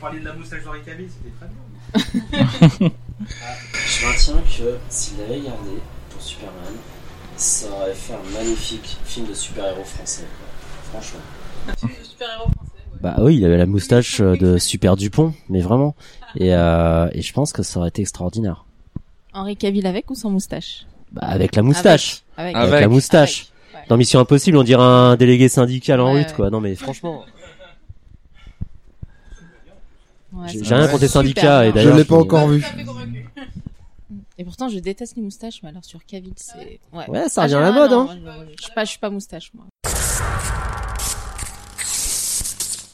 parliez de la moustache d'Henri Cavill, c'était très bien. Je maintiens que s'il avait gardé pour Superman, ça aurait fait un magnifique film de super-héros français. quoi. Franchement. Super-héros français. ouais. Bah oui, il avait la moustache euh, de Super Dupont, mais vraiment. Et, euh, et je pense que ça aurait été extraordinaire. Henri Cavill avec ou sans moustache? Bah avec la moustache. Avec. Avec, Avec. la moustache. Avec, ouais. Dans Mission Impossible, on dirait un délégué syndical en Ouais, ouais. quoi. Non mais franchement, Ouais, j'ai rien contre les Super syndicats. Et bien. Je d'ailleurs, l'ai pas encore vu. Et pourtant, je déteste les moustaches, mais alors sur Cavill, c'est. Ouais, Ouais, ça Ah, revient à la ah, mode, non, hein. moi, Je je suis pas, je suis pas moustache, moi.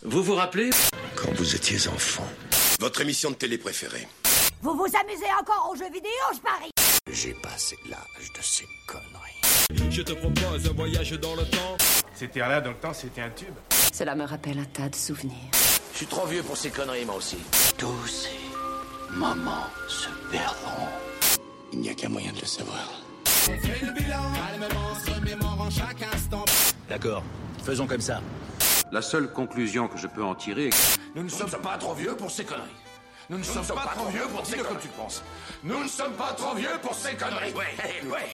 Vous vous rappelez Quand vous étiez enfant, Votre émission de télé préférée. Vous vous amusez encore aux jeux vidéo, je parie j'ai passé l'âge de ces conneries. Je te propose un voyage dans le temps. C'était là dans le temps, c'était un tube. Cela me rappelle un tas de souvenirs. Je suis trop vieux pour ces conneries, moi aussi. Tous ces moments se perdront. Il n'y a qu'un moyen de le savoir. D'accord, faisons comme ça. La seule conclusion que je peux en tirer est que Nous ne sommes pas trop vieux pour ces conneries. Nous ne sommes pas trop vieux pour dire comme tu penses. Nous ne sommes pas trop vieux pour ces conneries. Ouais, ouais.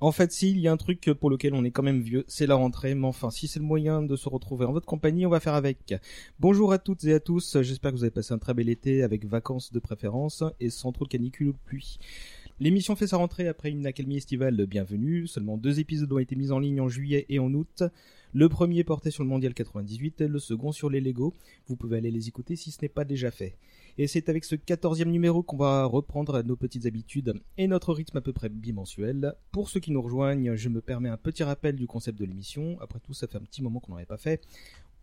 En fait, si, il y a un truc pour lequel on est quand même vieux, c'est la rentrée, mais enfin, si c'est le moyen de se retrouver en votre compagnie, on va faire avec. Bonjour à toutes et à tous, j'espère que vous avez passé un très bel été avec vacances de préférence et sans trop de canicule ou de pluie. L'émission fait sa rentrée après une accalmie estivale bienvenue, seulement deux épisodes ont été mis en ligne en juillet et en août. Le premier portait sur le Mondial 98, le second sur les Lego. Vous pouvez aller les écouter si ce n'est pas déjà fait. Et c'est avec ce quatorzième numéro qu'on va reprendre nos petites habitudes et notre rythme à peu près bimensuel. Pour ceux qui nous rejoignent, je me permets un petit rappel du concept de l'émission. Après tout, ça fait un petit moment qu'on n'en avait pas fait.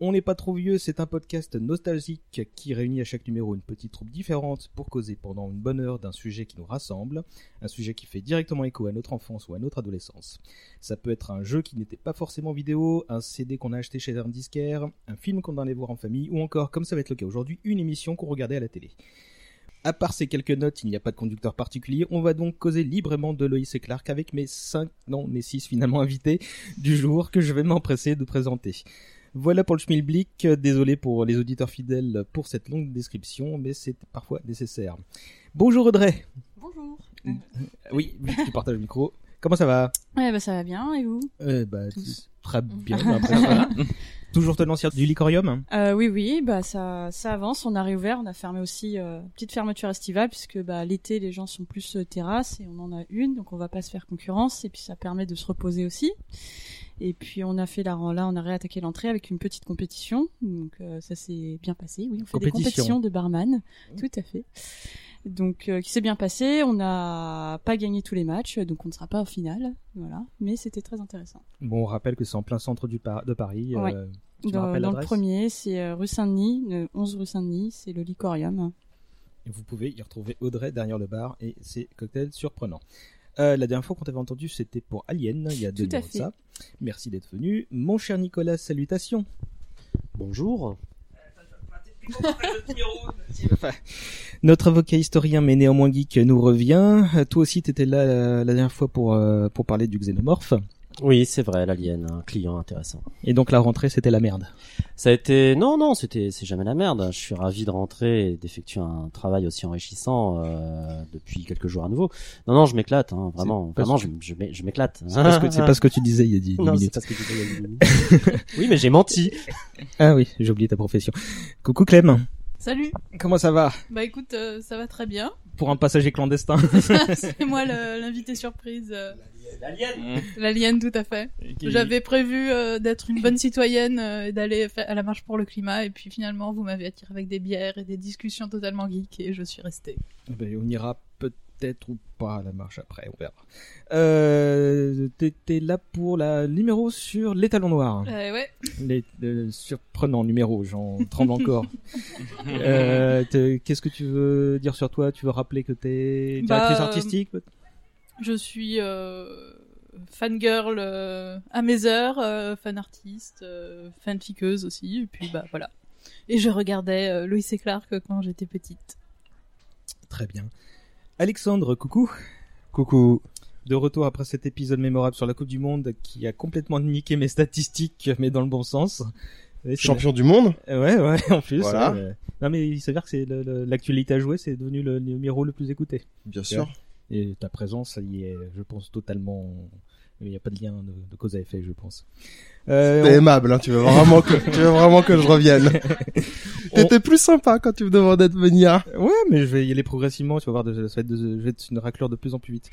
On n'est pas trop vieux, c'est un podcast nostalgique qui réunit à chaque numéro une petite troupe différente pour causer pendant une bonne heure d'un sujet qui nous rassemble, un sujet qui fait directement écho à notre enfance ou à notre adolescence. Ça peut être un jeu qui n'était pas forcément vidéo, un CD qu'on a acheté chez un un film qu'on allait voir en famille, ou encore, comme ça va être le cas aujourd'hui, une émission qu'on regardait à la télé. À part ces quelques notes, il n'y a pas de conducteur particulier. On va donc causer librement de Loïs et Clark avec mes 5, non, mes 6 finalement invités du jour que je vais m'empresser de présenter. Voilà pour le schmilblick. Désolé pour les auditeurs fidèles pour cette longue description, mais c'est parfois nécessaire. Bonjour Audrey. Bonjour. Oui, oui, tu partages le micro. Comment ça va Ouais, bah ça va bien, et vous euh, bah. Très bien, l'impression. Toujours tenancière du Licorium euh, Oui, oui, bah ça, ça avance. On a réouvert, on a fermé aussi euh, petite fermeture estivale puisque bah l'été les gens sont plus euh, terrasse et on en a une, donc on va pas se faire concurrence et puis ça permet de se reposer aussi. Et puis on a fait la là, on a réattaqué l'entrée avec une petite compétition, donc euh, ça s'est bien passé. Oui, on fait des Compétition. compétitions de barman, tout à fait. Donc euh, qui s'est bien passé. On n'a pas gagné tous les matchs, donc on ne sera pas au final, voilà. Mais c'était très intéressant. Bon, on rappelle que c'est en plein centre du Par- de Paris. Ouais. euh, tu Dans, le premier, c'est euh, rue Saint-Denis, le 11 rue Saint-Denis, c'est le Licorium. Et vous pouvez y retrouver Audrey derrière le bar et ses cocktails surprenants. Euh, la dernière fois qu'on t'avait entendu, c'était pour Alien, il y a deux Tout à numéros de fait. ça. Merci d'être venu. Mon cher Nicolas, salutations. bonjour. Notre avocat historien mais néanmoins geek nous revient. Toi aussi, t'étais là euh, la dernière fois pour, euh, pour parler du xénomorphe. Oui, c'est vrai, l'alien, un client intéressant. Et donc la rentrée, c'était la merde. Ça a été non non c'était c'est jamais la merde. Je suis ravi de rentrer et d'effectuer un travail aussi enrichissant euh, depuis quelques jours à nouveau. Non non je m'éclate hein, vraiment vraiment que- je, je m'é- je m'éclate. C'est pas, ce que- c'est pas ce que tu disais il y a 10 non c'est minutes. pas ce que tu disais il y a dix minutes. oui mais j'ai menti. Ah oui, j'ai oublié ta profession. Coucou Clem, Salut. comment ça va? Bah écoute, euh, ça va très bien. Pour un passager clandestin. C'est moi l'invité surprise. euh, L'alien. L'alien, tout à fait. J'avais prévu euh, d'être une bonne citoyenne euh, et d'aller à la marche pour le climat, et puis finalement, vous m'avez attiré avec des bières et des discussions totalement geek, et je suis restée. Ben, on ira peut-être ou pas à la marche après, on verra. Euh, T'étais là pour la numéro sur les talons noirs. Euh, ouais. Les euh, surprenants numéros, j'en tremble encore. euh, Qu'est-ce que tu veux dire sur toi? Tu veux rappeler que t'es Bah, directrice artistique peut- Je suis euh, fangirl euh, à mes heures, euh, fan artiste, euh, fanfiqueuse aussi, et puis bah voilà. Et je regardais euh, Lois et Clark quand j'étais petite. Très bien. Alexandre, coucou. Coucou. De retour après cet épisode mémorable sur la Coupe du Monde qui a complètement niqué mes statistiques, mais dans le bon sens. Champion du monde? Ouais, ouais, en plus. Voilà. ouais, mais- Non, mais il s'avère que c'est l'actualité à jouer, c'est devenu le numéro le plus écouté. Bien sûr. Et ta présence, ça y est, je pense, totalement. Il n'y a pas de lien de, de cause à effet, je pense. Euh, T'es on- aimable, hein, tu veux vraiment que, tu veux vraiment que je revienne. on- T'étais plus sympa quand tu me demandais de venir. Ouais, mais je vais y aller progressivement. Tu vas voir, de- ça va être, de- je vais être une raclure de plus en plus vite.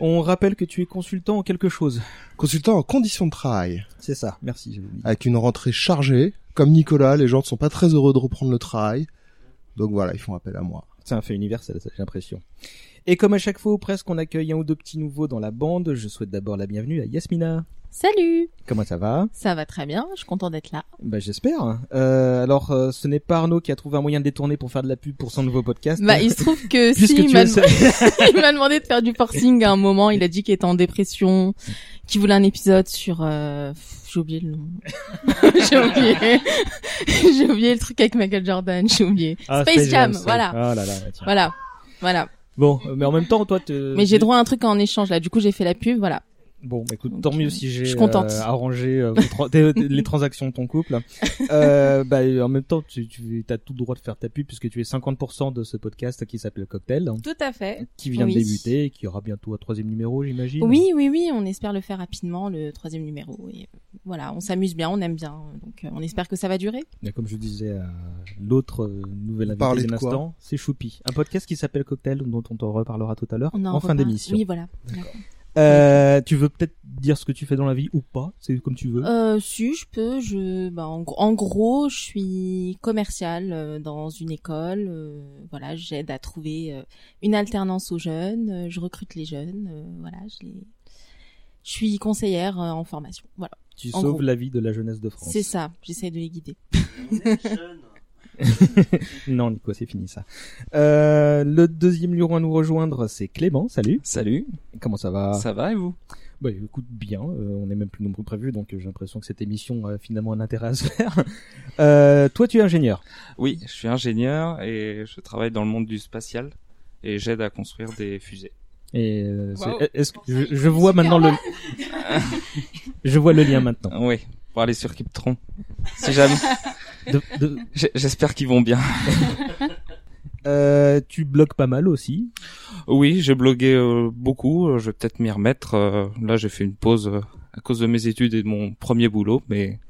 On rappelle que tu es consultant en quelque chose. Consultant en conditions de travail. C'est ça. Merci. Avec une rentrée chargée. Comme Nicolas, les gens ne sont pas très heureux de reprendre le travail. Donc voilà, ils font appel à moi. C'est un fait universel, j'ai l'impression. Et comme à chaque fois ou presque, on accueille un ou deux petits nouveaux dans la bande. Je souhaite d'abord la bienvenue à Yasmina. Salut Comment ça va? Ça va très bien, je suis content d'être là. Bah j'espère. Euh, alors, euh, ce n'est pas Arnaud qui a trouvé un moyen de détourner pour faire de la pub pour son nouveau podcast. Bah, il se trouve que si, il m'a demandé de faire du forcing à un moment, il a dit qu'il était en dépression, qu'il voulait un épisode sur... Euh... J'ai oublié le nom. j'ai oublié. j'ai oublié le truc avec Michael Jordan, j'ai oublié. Ah, Space Jam, voilà. Ah là là, tiens. Voilà. Voilà. Bon, euh, mais en même temps, toi, te... Mais j'ai droit à un truc en échange là, du coup j'ai fait la pub, voilà. Bon, bah, écoute, tant mieux si j'ai euh, arrangé euh, vos tra- tes- les transactions de ton couple. euh, bah, en même temps, tu, tu as tout le droit de faire ta pub puisque tu es 50% de ce podcast qui s'appelle Cocktail, Tout à fait. qui vient Oui. de débuter et qui aura bientôt un troisième numéro, j'imagine. Oui, oui, oui, on espère le faire rapidement, le troisième numéro. Et euh, voilà, on s'amuse bien, on aime bien, donc on espère que ça va durer. Et comme je disais à l'autre nouvelle invité Parlez d'un de quoi instant, c'est Choupi. Un podcast qui s'appelle Cocktail, dont on t'en reparlera tout à l'heure, en, en fin d'émission. Oui, voilà. Euh, tu veux peut-être dire ce que tu fais dans la vie ou pas C'est comme tu veux. Euh, si je peux, je, bah, en, gros- en gros, je suis commerciale euh, dans une école. euh, voilà, j'aide à trouver euh, une alternance aux jeunes. euh, je recrute les jeunes. euh, voilà, je les, je suis conseillère euh, en formation. Voilà, tu en sauves gros. la vie de la jeunesse de France. c'est ça. J'essaie de les guider. non, Nico, c'est fini ça. Euh, le deuxième lion à nous rejoindre, c'est Clément. Salut. Salut, Comment ça va? Ça va et vous? Bah écoute bien, euh, on est même plus nombreux que prévu, donc euh, j'ai l'impression que cette émission a finalement un intérêt à se faire. Euh, toi, tu es ingénieur. Oui, je suis ingénieur et je travaille dans le monde du spatial et j'aide à construire des fusées. Et euh, Wow. est-ce que je, je vois maintenant le, je vois le lien maintenant. Oui, pour aller sur Kiptron. Si jamais. De- de- J'- J'espère qu'ils vont bien. euh, tu bloques pas mal aussi. Oui, j'ai blogué euh, beaucoup. euh, Je vais peut-être m'y remettre. euh, là, j'ai fait une pause à cause de mes études et de mon premier boulot, mais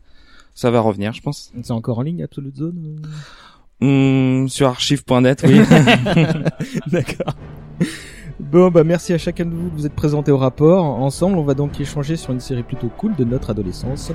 ça va revenir, je pense. C'est encore en ligne, Absolute Zone. Hum, sur archive.net, oui. D'accord. Bon, bah merci à chacun de vous de vous être présentés au rapport. Ensemble, on va donc échanger sur une série plutôt cool de notre adolescence.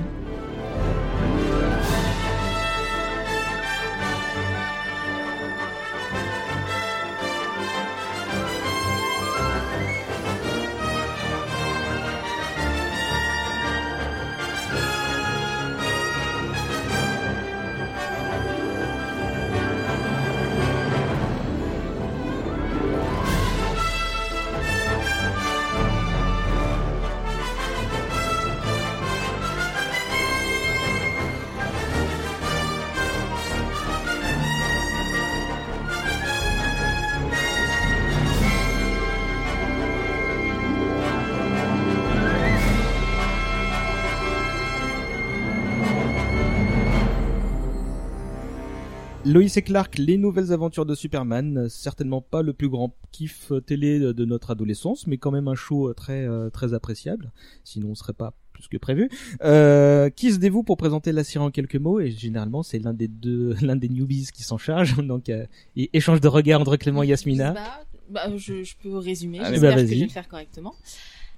Lois et Clark, les nouvelles aventures de Superman, certainement pas le plus grand kiff télé de notre adolescence, mais quand même un show euh, très euh, très appréciable. Sinon, on serait pas plus que prévu. Euh, qui se dévoue pour présenter la série en quelques mots? Et généralement, c'est l'un des deux, l'un des newbies qui s'en charge. Donc, euh, échange de regards entre Clément et Yasmina. Bah, bah, je, je peux résumer. J'espère bah, que vas-y. je vais le faire correctement.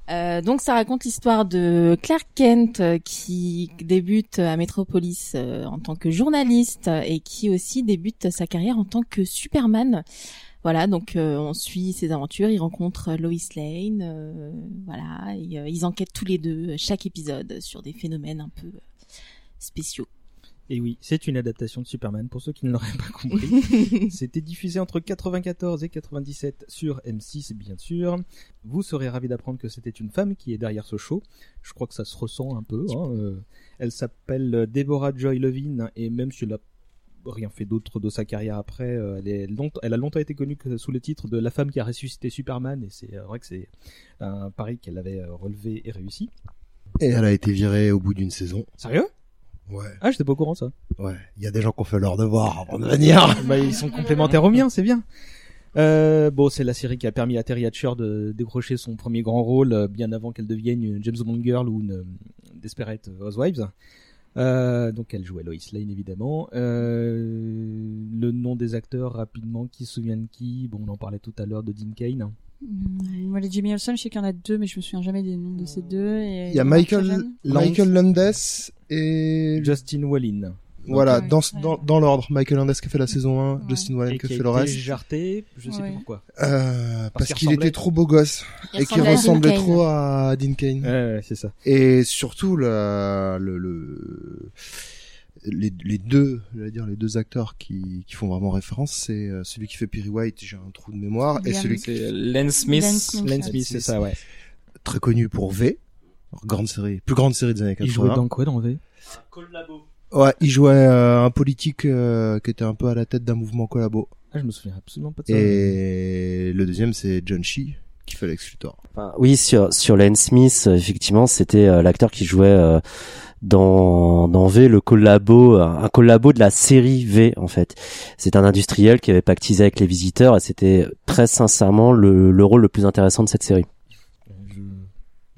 Euh, donc ça raconte l'histoire de Clark Kent euh, qui débute à Metropolis euh, en tant que journaliste et qui aussi débute sa carrière en tant que Superman. Voilà, donc on suit ses aventures, il rencontre Lois Lane, voilà, ils enquêtent tous les deux chaque épisode sur des phénomènes un peu spéciaux. Et oui, c'est une adaptation de Superman pour ceux qui ne l'auraient pas compris. C'était diffusé entre 94 et 97 sur M6, bien sûr. Vous serez ravis d'apprendre que c'était une femme qui est derrière ce show. Je crois que ça se ressent un peu. hein, euh, Elle s'appelle Deborah Joy Levine et même si elle a rien fait d'autre de sa carrière après, euh, elle, est long- elle a longtemps été connue sous le titre de la femme qui a ressuscité Superman et c'est euh, vrai que c'est un pari qu'elle avait relevé et réussi. Et elle a été virée au bout d'une saison. Sérieux? Ouais. Ah, j'étais pas au courant ça. Ouais. Il y a des gens qui ont fait leur devoir avant de venir. bah, ils sont complémentaires aux miens, c'est bien. Euh, bon, c'est la série qui a permis à Terry Hatcher de décrocher son premier grand rôle euh, bien avant qu'elle devienne une James Bond Girl ou une euh, Desperate Housewives. Euh, donc elle jouait Lois Lane évidemment. Euh, le nom des acteurs rapidement, qui se souvient de qui? Bon, on en parlait tout à l'heure de Dean Kane. Mm, Moi, les Jimmy Olsen, je sais qu'il y en a deux, mais je me souviens jamais des noms de ces deux. Et Il y a Michael. Michael Landes et Justin Wallin. voilà, Ouais, dans, ouais. dans, dans l'ordre. Michael Landes qui a fait la saison 1, Ouais. Justin Wallen Et qui a qui fait a le été reste. jarté, je sais Ouais. plus pourquoi. Euh, parce qu'il était trop beau gosse Il et qu'il ressemblait Dean trop à Dean Kane. Ouais, ouais, c'est ça. Et surtout le, le, le- les, les deux, je vais dire les deux acteurs qui, qui font vraiment référence, c'est euh, celui qui fait Perry White, j'ai un trou de mémoire, et celui qui C'est Len Smith. Len Smith. C'est ça, ouais. très connu pour V, grande série, plus grande série des années 80. Il jouait dans quoi dans V? Ouais, il jouait euh, un politique euh, qui était un peu à la tête d'un mouvement collabo. Ah, je me souviens absolument pas de ça. Et le deuxième, c'est John Shee qui fait Lex Luthor. Enfin, oui, sur sur Len Smith, euh, effectivement, c'était euh, l'acteur qui jouait euh, dans dans V le collabo, un collabo de la série V en fait. C'est un industriel qui avait pactisé avec les visiteurs et c'était très sincèrement le le rôle le plus intéressant de cette série.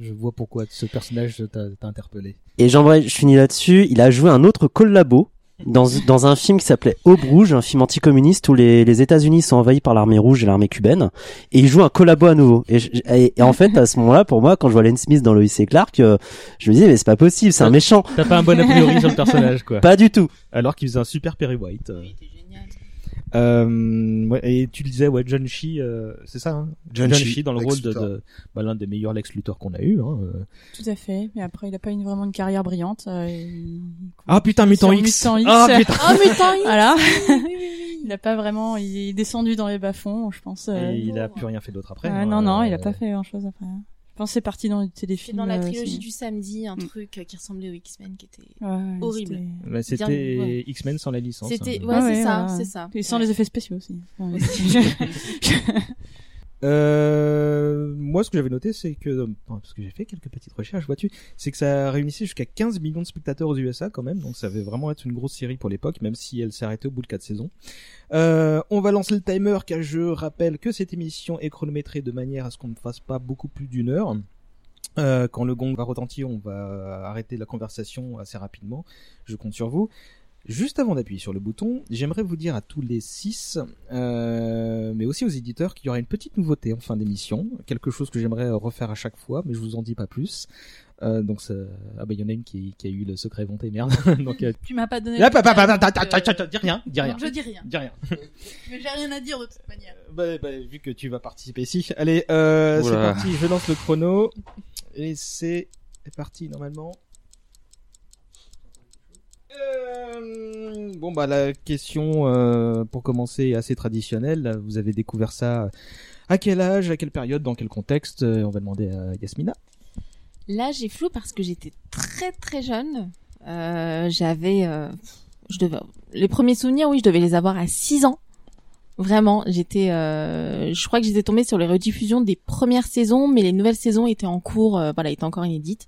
Je, vois pourquoi ce personnage t'a interpellé. Et j'aimerais, je finis là-dessus. Il a joué un autre collabo dans dans un film qui s'appelait Aube Rouge, un film anticommuniste où les les États-Unis sont envahis par l'armée rouge et l'armée cubaine. Et il joue un collabo à nouveau. Et, je- et, et en fait, à ce moment-là, pour moi, quand je vois Len Smith dans Lois et Clark, euh, je me disais mais c'est pas possible, c'est un méchant. T'as pas un bon a priori sur le personnage, quoi. Pas du tout. Alors qu'il faisait un super Perry White. euh. Euh, ouais, et tu le disais, ouais, John Shee, euh, c'est ça, hein John Shee, Shee dans le Lex rôle de, Luthor. de bah, l'un des meilleurs Lex Luthor qu'on a eu. Hein. euh. Tout à fait. Mais après, il a pas une, vraiment une carrière brillante. euh, Ah putain, Mutant X. Mutant X. Ah putain. Ah, Mutant X Voilà. Il a pas vraiment, il est descendu dans les bas-fonds, je pense. euh. Et il a plus rien fait d'autre après. Hein. non, non, il a pas fait grand chose après. Je pense c'est parti dans des C'est téléfilms. dans la euh, trilogie du samedi, un Mm. truc qui ressemblait aux X-Men qui était Ouais, horrible. c'était- bah, C'était ouais. X-Men sans la licence. C'était, hein. ouais, Ah c'est ouais, ça, c'est ça. Et sans Ouais. les effets spéciaux aussi. Euh, moi, ce que j'avais noté, c'est que, parce que j'ai fait quelques petites recherches, vois-tu, c'est que ça réunissait jusqu'à 15 millions de spectateurs aux USA quand même, donc ça avait vraiment être une grosse série pour l'époque, même si elle s'est arrêtée au bout de 4 saisons. Euh, on va lancer le timer, car je rappelle que cette émission est chronométrée de manière à ce qu'on ne fasse pas beaucoup plus d'une heure. Euh, quand le gong va retentir, on va arrêter la conversation assez rapidement. Je compte sur vous. Juste avant d'appuyer sur le bouton, j'aimerais vous dire à tous les six, euh, mais aussi aux éditeurs, qu'il y aura une petite nouveauté en fin d'émission, quelque chose que j'aimerais refaire à chaque fois, mais je vous en dis pas plus. Euh, donc ça... ah bah il y en a une qui, qui a eu le secret vanté, merde. donc euh... Tu m'as pas donné. Ah, bah, bah, bah, bah, bah, euh, bah, bah, dis rien, dis rien. je dis rien. dis rien. Mais j'ai rien à dire de toute manière. Bah, bah, vu que tu vas participer ici. Allez, euh, c'est parti, je lance le chrono. Et c'est parti normalement. Euh, bon bah la question euh, pour commencer est assez traditionnelle. Vous avez découvert ça à quel âge, à quelle période, dans quel contexte Euh, On va demander à Yasmina. Là, j'ai flou parce que j'étais très très jeune. Euh, j'avais, euh, je devais, les premiers souvenirs, oui, je devais les avoir à 6 ans. Vraiment, j'étais, je crois que j'étais tombée sur les rediffusions des premières saisons, mais les nouvelles saisons étaient en cours, voilà, étaient encore inédites.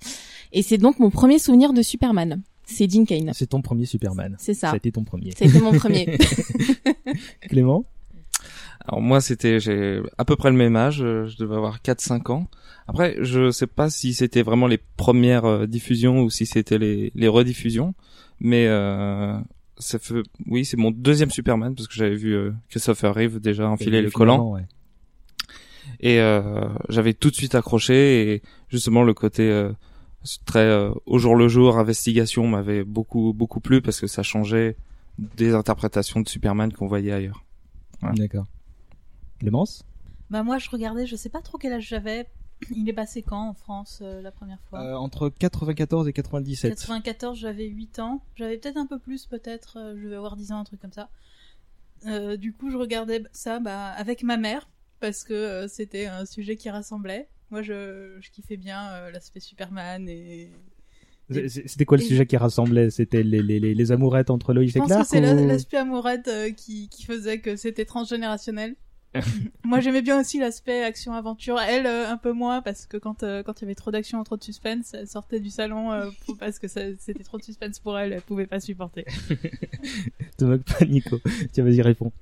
Et c'est donc mon premier souvenir de Superman. C'est Dean Kane. C'est ton premier Superman. C'est ça. Ça a été ton premier. C'était mon premier. Clément Alors moi, c'était j'ai à peu près le même âge, euh, je devais avoir 4-5 ans. Après, je sais pas si c'était vraiment les premières euh, diffusions ou si c'était les, les rediffusions, mais euh, ça fait oui, c'est mon deuxième Superman parce que j'avais vu euh, Christopher Reeve déjà enfiler le collant ouais. et euh, j'avais tout de suite accroché et justement le côté euh, très euh, au jour le jour investigation m'avait beaucoup beaucoup plu parce que ça changeait des interprétations de Superman qu'on voyait ailleurs. Voilà. D'accord. Clémence? Bah moi, je regardais, je sais pas trop quel âge j'avais. Il est passé quand en France euh, la première fois? Euh, Entre 94 et 97. 94, j'avais 8 ans. J'avais peut-être un peu plus, peut-être. euh, je vais avoir 10 ans, un truc comme ça. Euh, du coup, je regardais ça bah, avec ma mère, parce que euh, c'était un sujet qui rassemblait. Moi, je, je kiffais bien euh, l'aspect Superman et... C'était quoi le Et- sujet qui rassemblait? C'était les, les, les, les amourettes entre Loïs Je et pense que Clark c'est ou- l'aspect amourette euh, qui, qui faisait que c'était transgénérationnel. Moi, j'aimais bien aussi l'aspect action-aventure. Elle, euh, un peu moins, parce que quand euh, quand il y avait trop d'action, trop de suspense, elle sortait du salon euh, pour- parce que ça- c'était trop de suspense pour elle. Elle pouvait pas supporter. Te moque pas, Nico. Tiens, vas-y, réponds.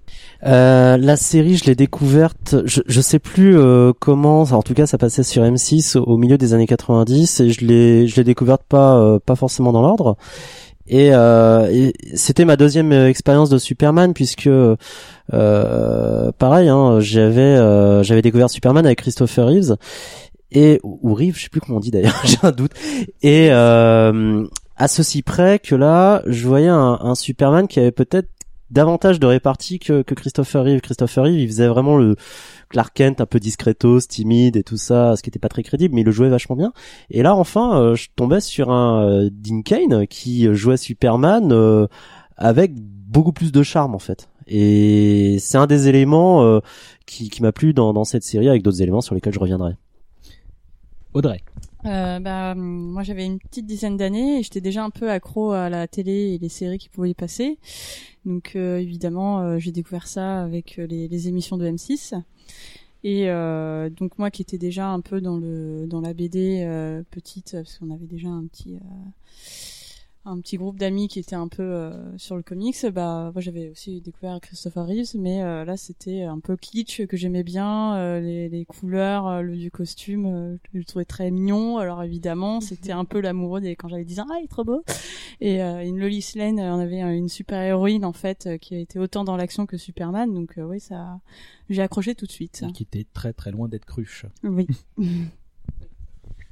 Euh, la série, je l'ai découverte, je, je sais plus euh, comment, en tout cas ça passait sur M6 au, au milieu des années 90 et je l'ai je l'ai découverte pas euh, pas forcément dans l'ordre. Et, euh, et c'était ma deuxième euh, expérience de Superman puisque euh, pareil, hein, j'avais euh, j'avais découvert Superman avec Christopher Reeves et ou Reeves, je sais plus comment on dit d'ailleurs, j'ai un doute. Et euh, à ceci près que là, je voyais un Superman qui avait peut-être davantage de répartie que, que Christopher Reeve. Christopher Reeve, il faisait vraiment le Clark Kent un peu discretos, timide et tout ça, ce qui était pas très crédible, mais il le jouait vachement bien. Et là, enfin, euh, je tombais sur un euh, Dean Kane qui jouait Superman euh, avec beaucoup plus de charme en fait. Et c'est un des éléments euh, qui, qui m'a plu dans, dans cette série, avec d'autres éléments sur lesquels je reviendrai. Audrey. Euh, bah, moi j'avais une petite dizaine d'années et j'étais déjà un peu accro à la télé et les séries qui pouvaient y passer. Donc euh, évidemment euh, j'ai découvert ça avec euh, les, les émissions de M6. Et euh, donc moi qui étais déjà un peu dans le dans la BD petite parce qu'on avait déjà un petit un petit groupe d'amis qui étaient un peu euh, sur le comics, bah moi j'avais aussi découvert Christopher Reeves, mais euh, là c'était un peu kitsch que j'aimais bien, euh, les, les couleurs, euh, le du costume, euh, je le trouvais très mignon. Alors évidemment c'était un peu l'amoureux des quand j'avais 10 ans, ah il est trop beau. Et euh, une Lois Lane, on avait une super héroïne en fait euh, qui a été autant dans l'action que Superman, donc euh, oui ça, j'ai accroché tout de suite. Qui était très très loin d'être cruche. Oui.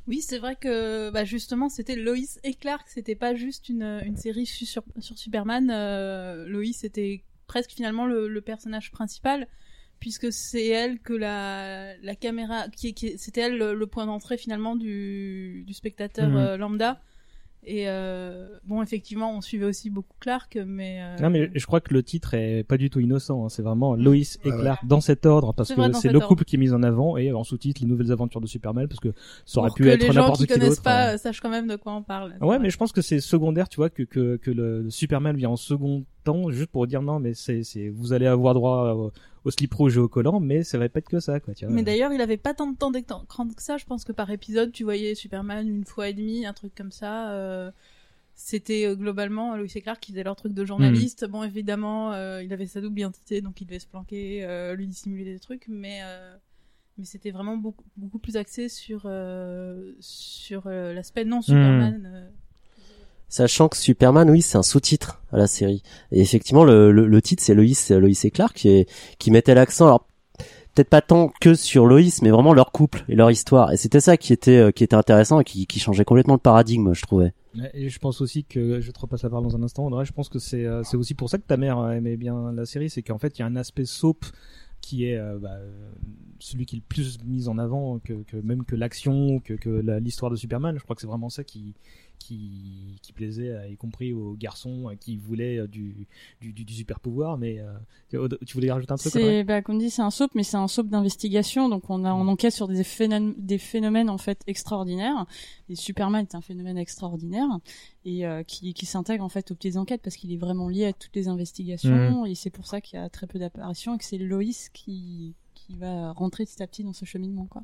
Oui, c'est vrai que bah, justement, c'était Lois et Clark. C'était pas juste une, une série su- sur, sur Superman. Euh, Lois était presque finalement le, le personnage principal, puisque c'est elle que la, la caméra, qui, qui c'était elle le, le point d'entrée finalement du, du spectateur Mhm. euh, lambda. Et euh, bon, effectivement, on suivait aussi beaucoup Clark, mais euh, Non mais je crois que le titre est pas du tout innocent, hein. c'est vraiment Lois et ouais. Clark dans cet ordre parce que c'est le ordre. couple qui est mis en avant et en sous-titre les nouvelles aventures de Superman parce que ça aurait pour pu être les gens n'importe qui qui connaissent pas euh. euh, sachent quand même de quoi on parle. Ouais, mais je pense que c'est secondaire, tu vois, que, que, que le Superman vient en second temps, juste pour dire non, mais c'est, c'est, vous allez avoir droit au, au slip rouge et au collant, mais ça va pas être que ça, quoi, tu vois. Mais d'ailleurs, il avait pas tant de temps d'écran que ça. Je pense que par épisode, tu voyais Superman une fois et demi, un truc comme ça. euh, C'était euh, globalement Lois et Clark qui faisaient leur truc de journaliste. Bon, évidemment, euh, il avait sa double identité, donc il devait se planquer, euh, lui dissimuler des trucs, mais euh, mais c'était vraiment beaucoup beaucoup plus axé sur euh, sur euh, l'aspect non Superman. euh. Sachant que Superman, oui, c'est un sous-titre à la série. Et effectivement, le, le, le titre, c'est Lois, Lois et Clark, qui, est, qui mettait l'accent, alors peut-être pas tant que sur Lois, mais vraiment leur couple et leur histoire. Et c'était ça qui était, euh, qui était intéressant et qui, qui changeait complètement le paradigme, je trouvais. Et je pense aussi que, je te repasse la parole dans un instant, Audrey, je pense que c'est, euh, c'est aussi pour ça que ta mère euh, aimait bien la série, c'est qu'en fait, il y a un aspect soap qui est euh, bah, euh, celui qui est le plus mis en avant que, que même que l'action, que, que l'histoire de Superman. Je crois que c'est vraiment ça qui, qui, qui plaisait, euh, y compris aux garçons euh, qui voulaient euh, du, du, du, du super pouvoir. Mais euh, tu voulais rajouter un truc C'est, bah, comme dit, c'est un soap, mais c'est un soap d'investigation. Donc, on a, on enquête sur des phénomènes, des phénomènes, en fait, extraordinaires. Et Superman est un phénomène extraordinaire. Et, euh, qui, qui s'intègre, en fait, aux petites enquêtes parce qu'il est vraiment lié à toutes les investigations. Et c'est pour ça qu'il y a très peu d'apparitions et que c'est Lois qui, qui va rentrer petit à petit dans ce cheminement, quoi.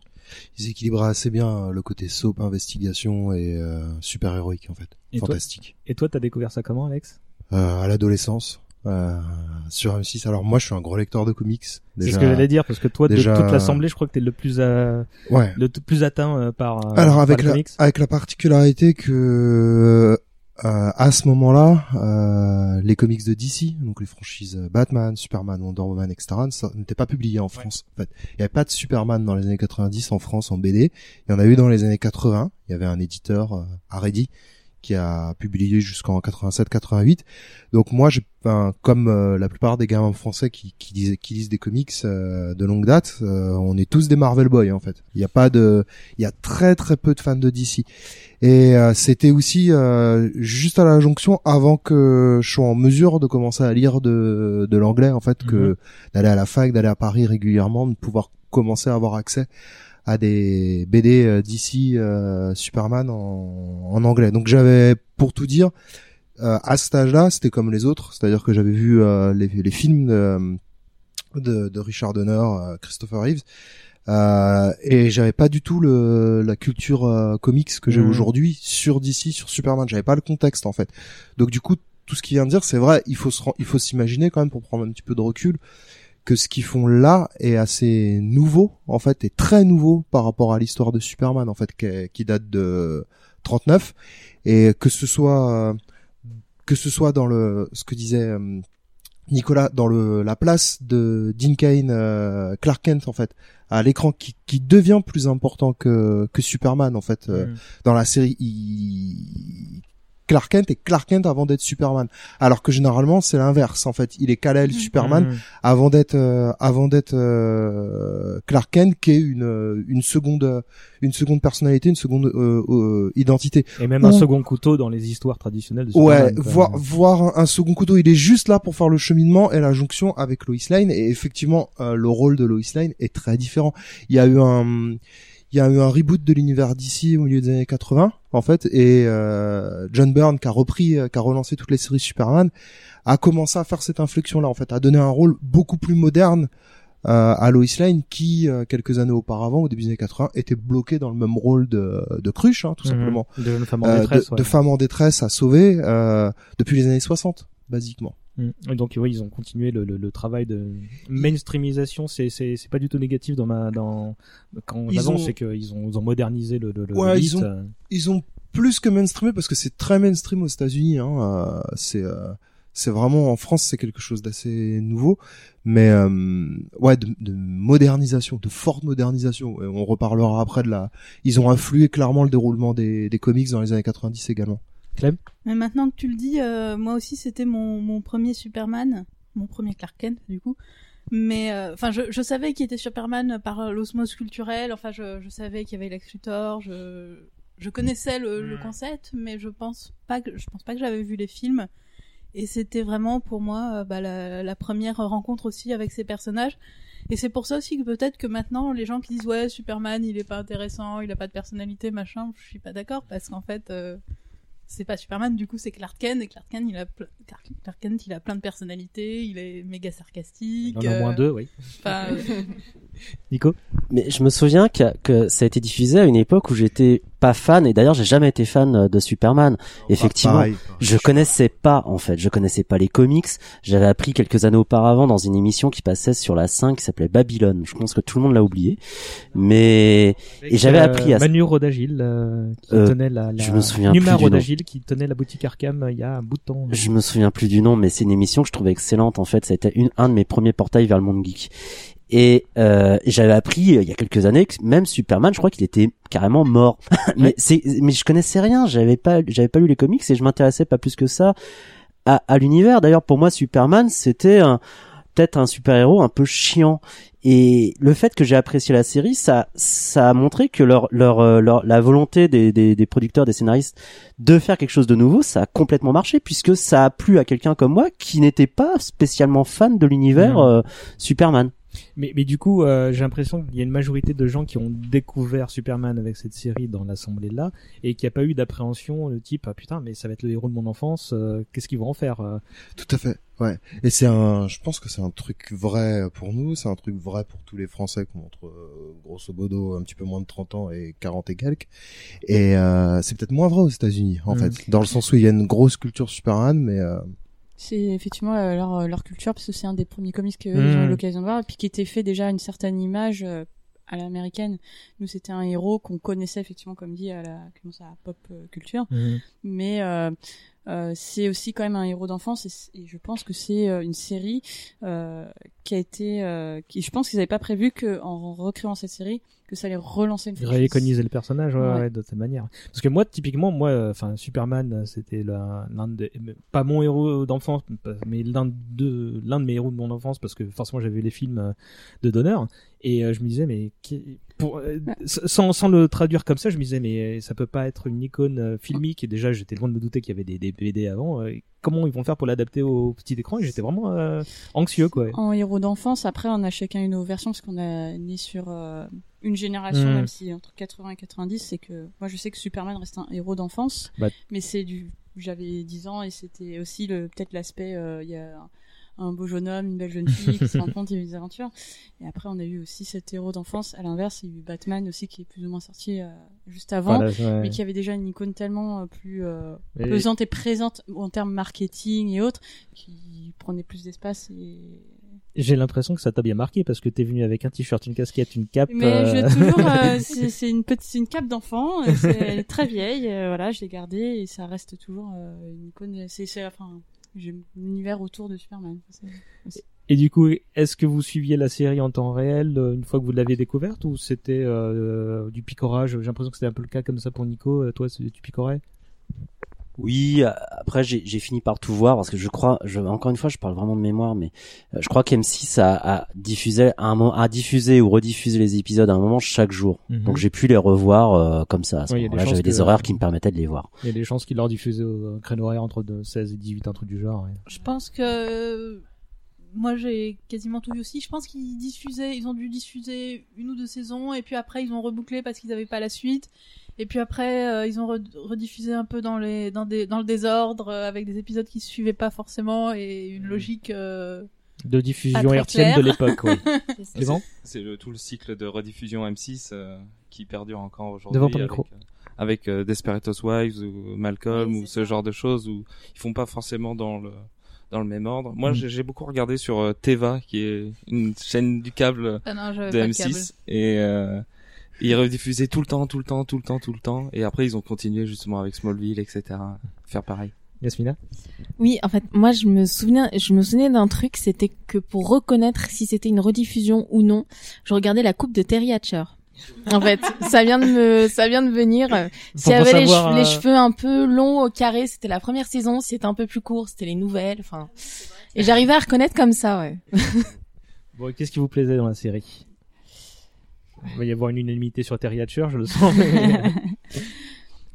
Ils équilibraient assez bien euh, le côté soap, investigation et euh, super héroïque en fait. Et toi Fantastique. Et toi, t'as découvert ça comment, Alex? Euh, à l'adolescence, euh, sur M6. Alors moi, je suis un gros lecteur de comics. C'est ce que j'allais dire, parce que toi, déjà- de toute l'assemblée, je crois que t'es le plus, euh, Ouais. le plus atteint euh, par. euh, Alors par avec les la, comics. avec la particularité que euh, à ce moment-là, euh, les comics de DC, donc les franchises Batman, Superman, Wonder Woman, etc., ça n'était pas publié en France. En fait, il n'y avait pas de Superman dans les années 90 en France en BD. Il y en a eu dans les années 80. Il y avait un éditeur, euh, Aredi, qui a publié jusqu'en 87-88. Donc moi, j'ai, enfin, comme euh, la plupart des gamins français qui, qui, lisent, qui lisent des comics euh, de longue date, euh, on est tous des Marvel Boys en fait. Il n'y a pas de, il y a très très peu de fans de DC. Et euh, c'était aussi euh, juste à la jonction avant que je sois en mesure de commencer à lire de, de l'anglais en fait, que Mhm. d'aller à la fac, d'aller à Paris régulièrement, de pouvoir commencer à avoir accès à des BD euh, DC euh, Superman en, en anglais. Donc j'avais, pour tout dire, euh, à cet âge-là, c'était comme les autres, c'est-à-dire que j'avais vu euh, les, les films de, de, de Richard Donner, euh, Christopher Reeves. Euh, et j'avais pas du tout le, la culture euh, comics que j'ai Mhm. aujourd'hui sur DC, sur Superman. J'avais pas le contexte en fait. Donc du coup, tout ce qu'il vient de dire, c'est vrai. Il faut se, il faut s'imaginer quand même pour prendre un petit peu de recul que ce qu'ils font là est assez nouveau en fait, est très nouveau par rapport à l'histoire de Superman en fait, qui, qui date de 39 et que ce soit euh, que ce soit dans le ce que disait euh, Nicolas dans le la place de Dean Kane euh, Clark Kent en fait à l'écran qui, qui devient plus important que que Superman en fait euh, Mhm. dans la série il... Clark Kent est Clark Kent avant d'être Superman alors que généralement c'est l'inverse en fait il est Kal-El Superman Mhm. avant d'être euh, avant d'être euh, Clark Kent qui est une euh, une seconde une seconde personnalité une seconde euh, euh, identité Et même un second couteau dans les histoires traditionnelles de Ouais, Superman. quoi. voir voir un, un second couteau, il est juste là pour faire le cheminement et la jonction avec Lois Lane. Et effectivement, euh, le rôle de Lois Lane est très différent. Il y a eu un, il y a eu un reboot de l'univers d'ici au milieu des années 80, en fait, et euh, John Byrne qui a repris, euh, qui a relancé toutes les séries Superman, a commencé à faire cette inflexion-là, en fait, à donner un rôle beaucoup plus moderne. euh, à Lois Lane qui euh, quelques années auparavant au début des années 80 était bloqué dans le même rôle de, de cruche hein, tout Mhm. simplement De femme en détresse, de, ouais. de femmes en détresse à sauver euh, depuis les années 60 basiquement Mm. Donc oui, ils ont continué le, le, le travail de mainstreamisation. C'est pas du tout négatif dans ma dans quand Ils ont- c'est qu'ils ont ils ont modernisé le le, le ouais le ils ont euh. ils ont plus que mainstreamé parce que c'est très mainstream aux États-Unis hein, euh, c'est euh, c'est vraiment en France c'est quelque chose d'assez nouveau mais euh, ouais de, de modernisation de forte modernisation Et on reparlera après de la ils ont influé clairement le déroulement des, des comics dans les années 90 également Clem Mais maintenant que tu le dis, euh, moi aussi c'était mon, mon premier Superman, mon premier Clark Kent du coup. Mais euh, enfin, je, je savais qu'il était Superman par l'osmose culturelle. Enfin, je, je savais qu'il y avait Lex Luthor. Je, je connaissais le, le concept, mais je pense pas que je pense pas que j'avais vu les films. Et c'était vraiment pour moi euh, bah, la, la première rencontre aussi avec ces personnages. Et c'est pour ça aussi que peut-être que maintenant les gens qui disent ouais Superman il est pas intéressant, il a pas de personnalité machin, je suis pas d'accord parce qu'en fait euh, c'est pas Superman du coup c'est Clark Kent et Clark Kent il a ple- Clark, Kent il a plein de personnalités, il est méga sarcastique. Il en a moins euh, deux, oui. Enfin, euh, Nico? Mais je me souviens que, que ça a été diffusé à une époque où j'étais pas fan et d'ailleurs j'ai jamais été fan euh, de Superman. Effectivement, pareil, pareil. je connaissais pas en fait, je connaissais pas les comics. J'avais appris quelques années auparavant dans une émission qui passait sur la 5 qui s'appelait Babylone. Je pense que tout le monde l'a oublié. Mais et j'avais Euh, appris à Manu Rodagil euh, qui Euh, tenait la, la je me souviens Numa plus du nom. Rodagil qui tenait la boutique Arkham euh, il y a un bout de temps. Je me souviens plus du nom, mais c'est une émission que je trouvais excellente. En fait, c'était une, un de mes premiers portails vers le monde geek. Et euh, j'avais appris euh, il y a quelques années que même Superman, je crois qu'il était carrément mort. mais c'est, mais je connaissais rien. J'avais pas, j'avais pas lu les comics et je m'intéressais pas plus que ça à, à l'univers. D'ailleurs, pour moi, Superman, c'était un peut-être un super-héros un peu chiant. Et le fait que j'ai apprécié la série, ça, ça a montré que leur, leur, euh, leur, la volonté des, des, des producteurs, des scénaristes de faire quelque chose de nouveau, ça a complètement marché puisque ça a plu à quelqu'un comme moi qui n'était pas spécialement fan de l'univers Mhm. euh, Superman. Mais, mais du coup, euh, j'ai l'impression qu'il y a une majorité de gens qui ont découvert Superman avec cette série dans l'assemblée là et qui a pas eu d'appréhension le type ah putain mais ça va être le héros de mon enfance, euh, qu'est-ce qu'ils vont en faire euh Tout à fait, ouais. Et c'est un, je pense que c'est un truc vrai pour nous, c'est un truc vrai pour tous les Français qui ont entre, euh, grosso modo, un petit peu moins de 30 ans et 40 et quelques. Et euh, c'est peut-être moins vrai aux États-Unis, en Mm. fait, dans le sens où il y a une grosse culture Superman, mais euh, C'est effectivement euh, leur, euh, leur culture, parce que c'est un des premiers comics qu'ils Mm. ont eu l'occasion de voir, et puis qui était fait déjà à une certaine image euh, à l'américaine. Nous, c'était un héros qu'on connaissait effectivement, comme dit, à la comment ça, à pop culture. Mhm. Mais euh, euh, c'est aussi quand même un héros d'enfance, et, je pense que c'est euh, une série euh, qui a été... euh, qui, je pense qu'ils n'avaient pas prévu que en recréant cette série, que ça allait relancer une franchise. réiconiser le personnage ouais, Ouais. ouais, de cette manière parce que moi typiquement moi enfin Superman c'était l'un des pas mon héros d'enfance mais l'un de l'un de mes héros de mon enfance parce que forcément j'avais vu les films de Donner et je me disais mais pour, euh, sans, sans le traduire comme ça je me disais mais ça peut pas être une icône euh, filmique. Et déjà j'étais loin de me douter qu'il y avait des, des BD avant. Euh, comment ils vont faire pour l'adapter au petit écran? Et j'étais vraiment euh, anxieux quoi. En héros d'enfance, après, on a chacun une autre version, parce qu'on a né sur euh, une génération, Mm. même si entre 80 et 90, c'est que moi je sais que Superman reste un héros d'enfance, Bah. mais c'est du, j'avais 10 ans et c'était aussi le peut-être l'aspect, euh, il y a un beau jeune homme, une belle jeune fille qui se rencontrent, il y a eu des aventures. Et après, on a eu aussi cet héros d'enfance. À l'inverse, il y a eu Batman aussi qui est plus ou moins sorti euh, juste avant, Voilà, ouais. mais qui avait déjà une icône tellement euh, plus euh, pesante et présente en termes marketing et autres, qui prenait plus d'espace. Et... J'ai l'impression que ça t'a bien marqué parce que t'es venu avec un t-shirt, une casquette, une cape. Mais euh, je toujours, euh, c'est une petite, une cape d'enfant. c'est- très vieille. euh, voilà, je l'ai gardée et ça reste toujours une icône. C'est, c'est, enfin, j'ai l'univers autour de Superman. Et du coup, est-ce que vous suiviez la série en temps réel euh, une fois que vous l'aviez découverte ou c'était euh, du picorage? J'ai l'impression que c'était un peu le cas comme ça pour Nico. Euh, Toi, c'est- tu picorais? Oui, euh, après j'ai j'ai fini par tout voir parce que je crois, je, encore une fois, je parle vraiment de mémoire, mais euh, je crois qu'M6 a, a diffusé à un moment, a diffusé ou rediffusé les épisodes à un moment chaque jour. Mhm. Donc j'ai pu les revoir euh, comme ça. Ouais, il y a des moment-là, chances j'avais des horaires qui me permettaient de les voir. Il y a des chances qu'ils leur diffusaient au créneau horaire entre de 16 et 18, un truc du genre. ouais. Je pense que moi j'ai quasiment tout vu aussi. Je pense qu'ils diffusaient, ils ont dû diffuser une ou deux saisons et puis après ils ont rebouclé parce qu'ils n'avaient pas la suite. Et puis après euh, ils ont re- rediffusé un peu dans les dans des dans le désordre euh, avec des épisodes qui se suivaient pas forcément et une logique euh, De diffusion pas très hertzienne de claire. l'époque, oui. C'est ça. Clément? C'est le, tout le cycle de rediffusion M6 euh, qui perdure encore aujourd'hui. Devant ton avec, micro. euh, Avec euh, Desperate Housewives ou Malcolm ou ce genre de choses où ils font pas forcément dans le dans le même ordre. Moi, Mm. j'ai j'ai beaucoup regardé sur euh, Teva, qui est une chaîne du câble Ah non, j'avais de pas de M6, et euh, ils rediffusaient tout le temps, tout le temps, tout le temps, tout le temps. Et après, ils ont continué justement avec Smallville, etc. Faire pareil. Yasmina? Oui, en fait, moi je me souviens, je me souvenais d'un truc, c'était que pour reconnaître si c'était une rediffusion ou non, je regardais la coupe de Terry Hatcher. En fait, ça vient de me, ça vient de venir. S'il y avait les, cheveux, les euh, cheveux un peu longs au carré, c'était la première saison. Si c'était un peu plus court, c'était les nouvelles. Enfin, et j'arrivais à reconnaître comme ça, ouais. Bon, qu'est-ce qui vous plaisait dans la série? Il va y avoir une unanimité sur Terry Hatcher, je le sens. mais-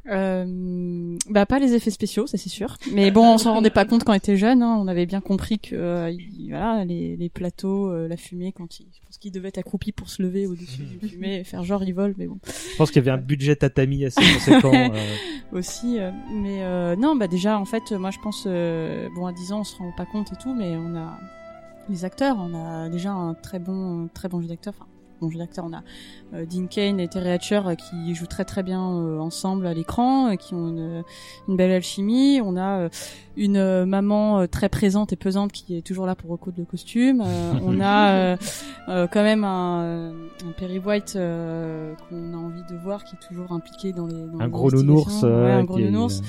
Euh, bah pas les effets spéciaux, ça c'est sûr. Mais bon, on s'en rendait pas compte quand on était jeune. Hein. On avait bien compris que euh, il- voilà les, les plateaux, euh, la fumée, quand il, je pense qu'il devait être accroupi pour se lever au-dessus d'une fumée et faire genre il vole, mais bon. Je pense qu'il y avait un budget tatami assez conséquent. euh. Aussi, euh, mais euh, non, bah déjà en fait, moi je pense, euh, bon à 10 ans on se rend pas compte et tout, mais on a les acteurs, on a déjà un très bon, très bon jeu d'acteur. Enfin, bon jeu d'acteur, on a euh, Dean Kane et Terry Hatcher euh, qui jouent très très bien euh, ensemble à l'écran, qui ont une, une belle alchimie. On a une euh, maman euh, très présente et pesante qui est toujours là pour recoudre le costume. Euh, on a quand même un, un Perry White qu'on a envie de voir qui est toujours impliqué dans les dans Un gros nounours. Ouais, un gros est- nounours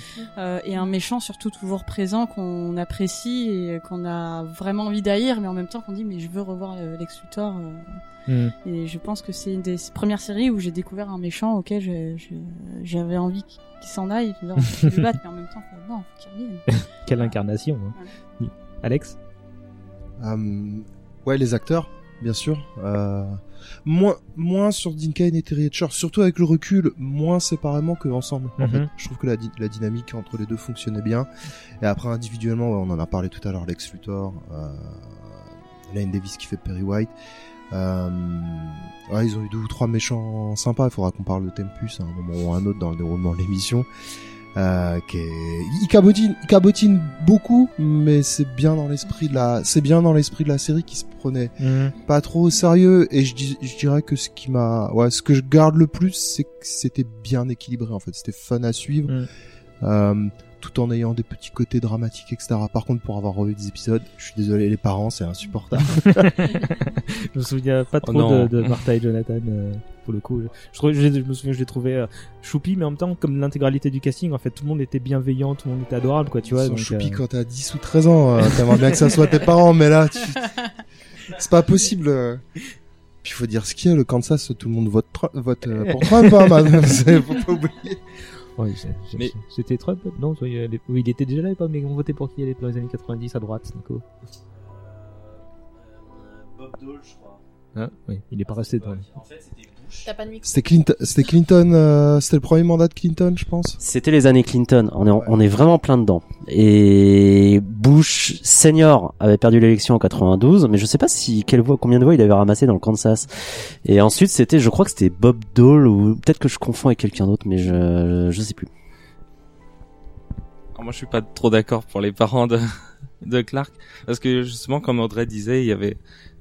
et un méchant surtout toujours présent qu'on apprécie et qu'on a vraiment envie d'haïr mais en même temps qu'on dit mais je veux revoir Lex Luthor. Mm. et je pense que c'est une des premières séries où j'ai découvert un méchant auquel j'avais envie qu'il s'en aille je dire, faut le battre mais en même temps faut- non faut qu'il revienne Quelle incarnation. hein. Alex Euh, ouais, les acteurs, bien sûr. Euh, moins, moins sur Dean Cain et Terry Hatcher, surtout avec le recul, moins séparément que ensemble. En Mhm. fait, je trouve que la, di- la dynamique entre les deux fonctionnait bien. Et après, individuellement, ouais, on en a parlé tout à l'heure, Lex Luthor, euh, Lane Davis qui fait Perry White. Euh, ouais, ils ont eu deux ou trois méchants sympas. Il faudra qu'on parle de Tempus à un moment ou à un autre dans le déroulement de l'émission. Euh, qui est... il cabotine, il cabotine beaucoup, mais c'est bien dans l'esprit de la, c'est bien dans l'esprit de la série qui se prenait Mhm. pas trop au sérieux. Et je, dis- je dirais que ce qui m'a, ouais, ce que je garde le plus, c'est que c'était bien équilibré en fait. C'était fun à suivre, Mhm. euh, tout en ayant des petits côtés dramatiques, etc. Par contre, pour avoir revu des épisodes, je suis désolé, les parents, c'est insupportable. Je me souviens pas Oh trop de, de Martha et Jonathan euh, pour le coup. Je, je, trouve- je, je me souviens, je les trouvais euh, choupi, mais en même temps, comme l'intégralité du casting, en fait, tout le monde était bienveillant, tout le monde était adorable, quoi, tu vois. Ils sont donc, choupis euh, quand t'as 10 ou 13 ans. euh, T'aimerais bien que ça soit tes parents, mais là, tu... c'est pas possible. Puis il faut dire ce qu'il y a, le Kansas, tout le monde vote, vote euh, pour Trump, hein, man. C'est- faut pas oublier. C'est- Mais- c'était Trump Non, oui, il oui, était déjà là, pas, mais on votait pour qui il est dans les années 90 à droite, Nico? Bob Dole, je crois. Hein Oui, il est pas resté dans. En fait, c'était. T'as pas de micro. C'était Clinton, c'était Clinton, euh, c'était le premier mandat de Clinton, je pense. C'était les années Clinton. On est, on est vraiment plein dedans. Et Bush senior avait perdu l'élection en 92, mais je sais pas si quelle voix, combien de voix il avait ramassé dans le Kansas. Et ensuite, c'était, je crois que c'était Bob Dole ou peut-être que je confonds avec quelqu'un d'autre, mais je, je sais plus. Alors moi, je suis pas trop d'accord pour les parents de, de Clark, parce que justement, comme Audrey disait, il y avait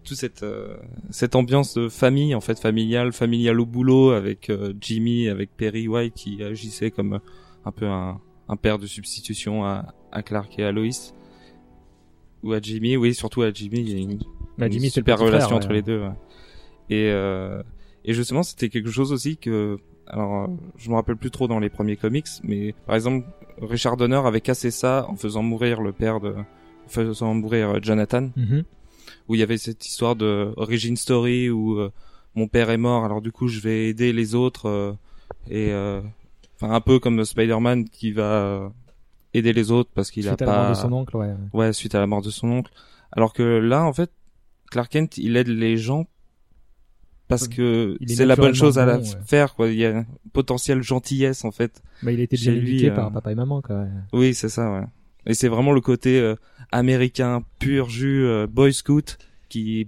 toute cette euh, cette ambiance de famille, en fait, familiale, familiale au boulot, avec euh, Jimmy, avec Perry White qui agissait comme un peu un, un père de substitution à, à Clark et à Lois, ou à Jimmy, oui, surtout à Jimmy. Il y a une, Bah, une Jimmy, super frère, relation ouais. entre les deux. ouais. Et euh, et justement, c'était quelque chose aussi que alors euh, je me rappelle plus trop dans les premiers comics, mais par exemple Richard Donner avait cassé ça en faisant mourir le père de, en faisant mourir euh, Jonathan, Mhm. Où il y avait cette histoire de origin story où euh, mon père est mort, alors du coup je vais aider les autres euh, et euh, enfin un peu comme Spider-Man qui va euh, aider les autres parce qu'il a Suite à pas la mort de son oncle, ouais. ouais suite à la mort de son oncle, alors que là en fait Clark Kent il aide les gens parce que c'est la bonne chose à la bon, ouais. faire quoi. Il y a un potentiel gentillesse en fait. Bah, il a été chez bien lui, éduqué euh, par papa et maman, quoi. ouais. Oui, c'est ça, ouais. Et c'est vraiment le côté euh, américain pur jus euh, boy scout qui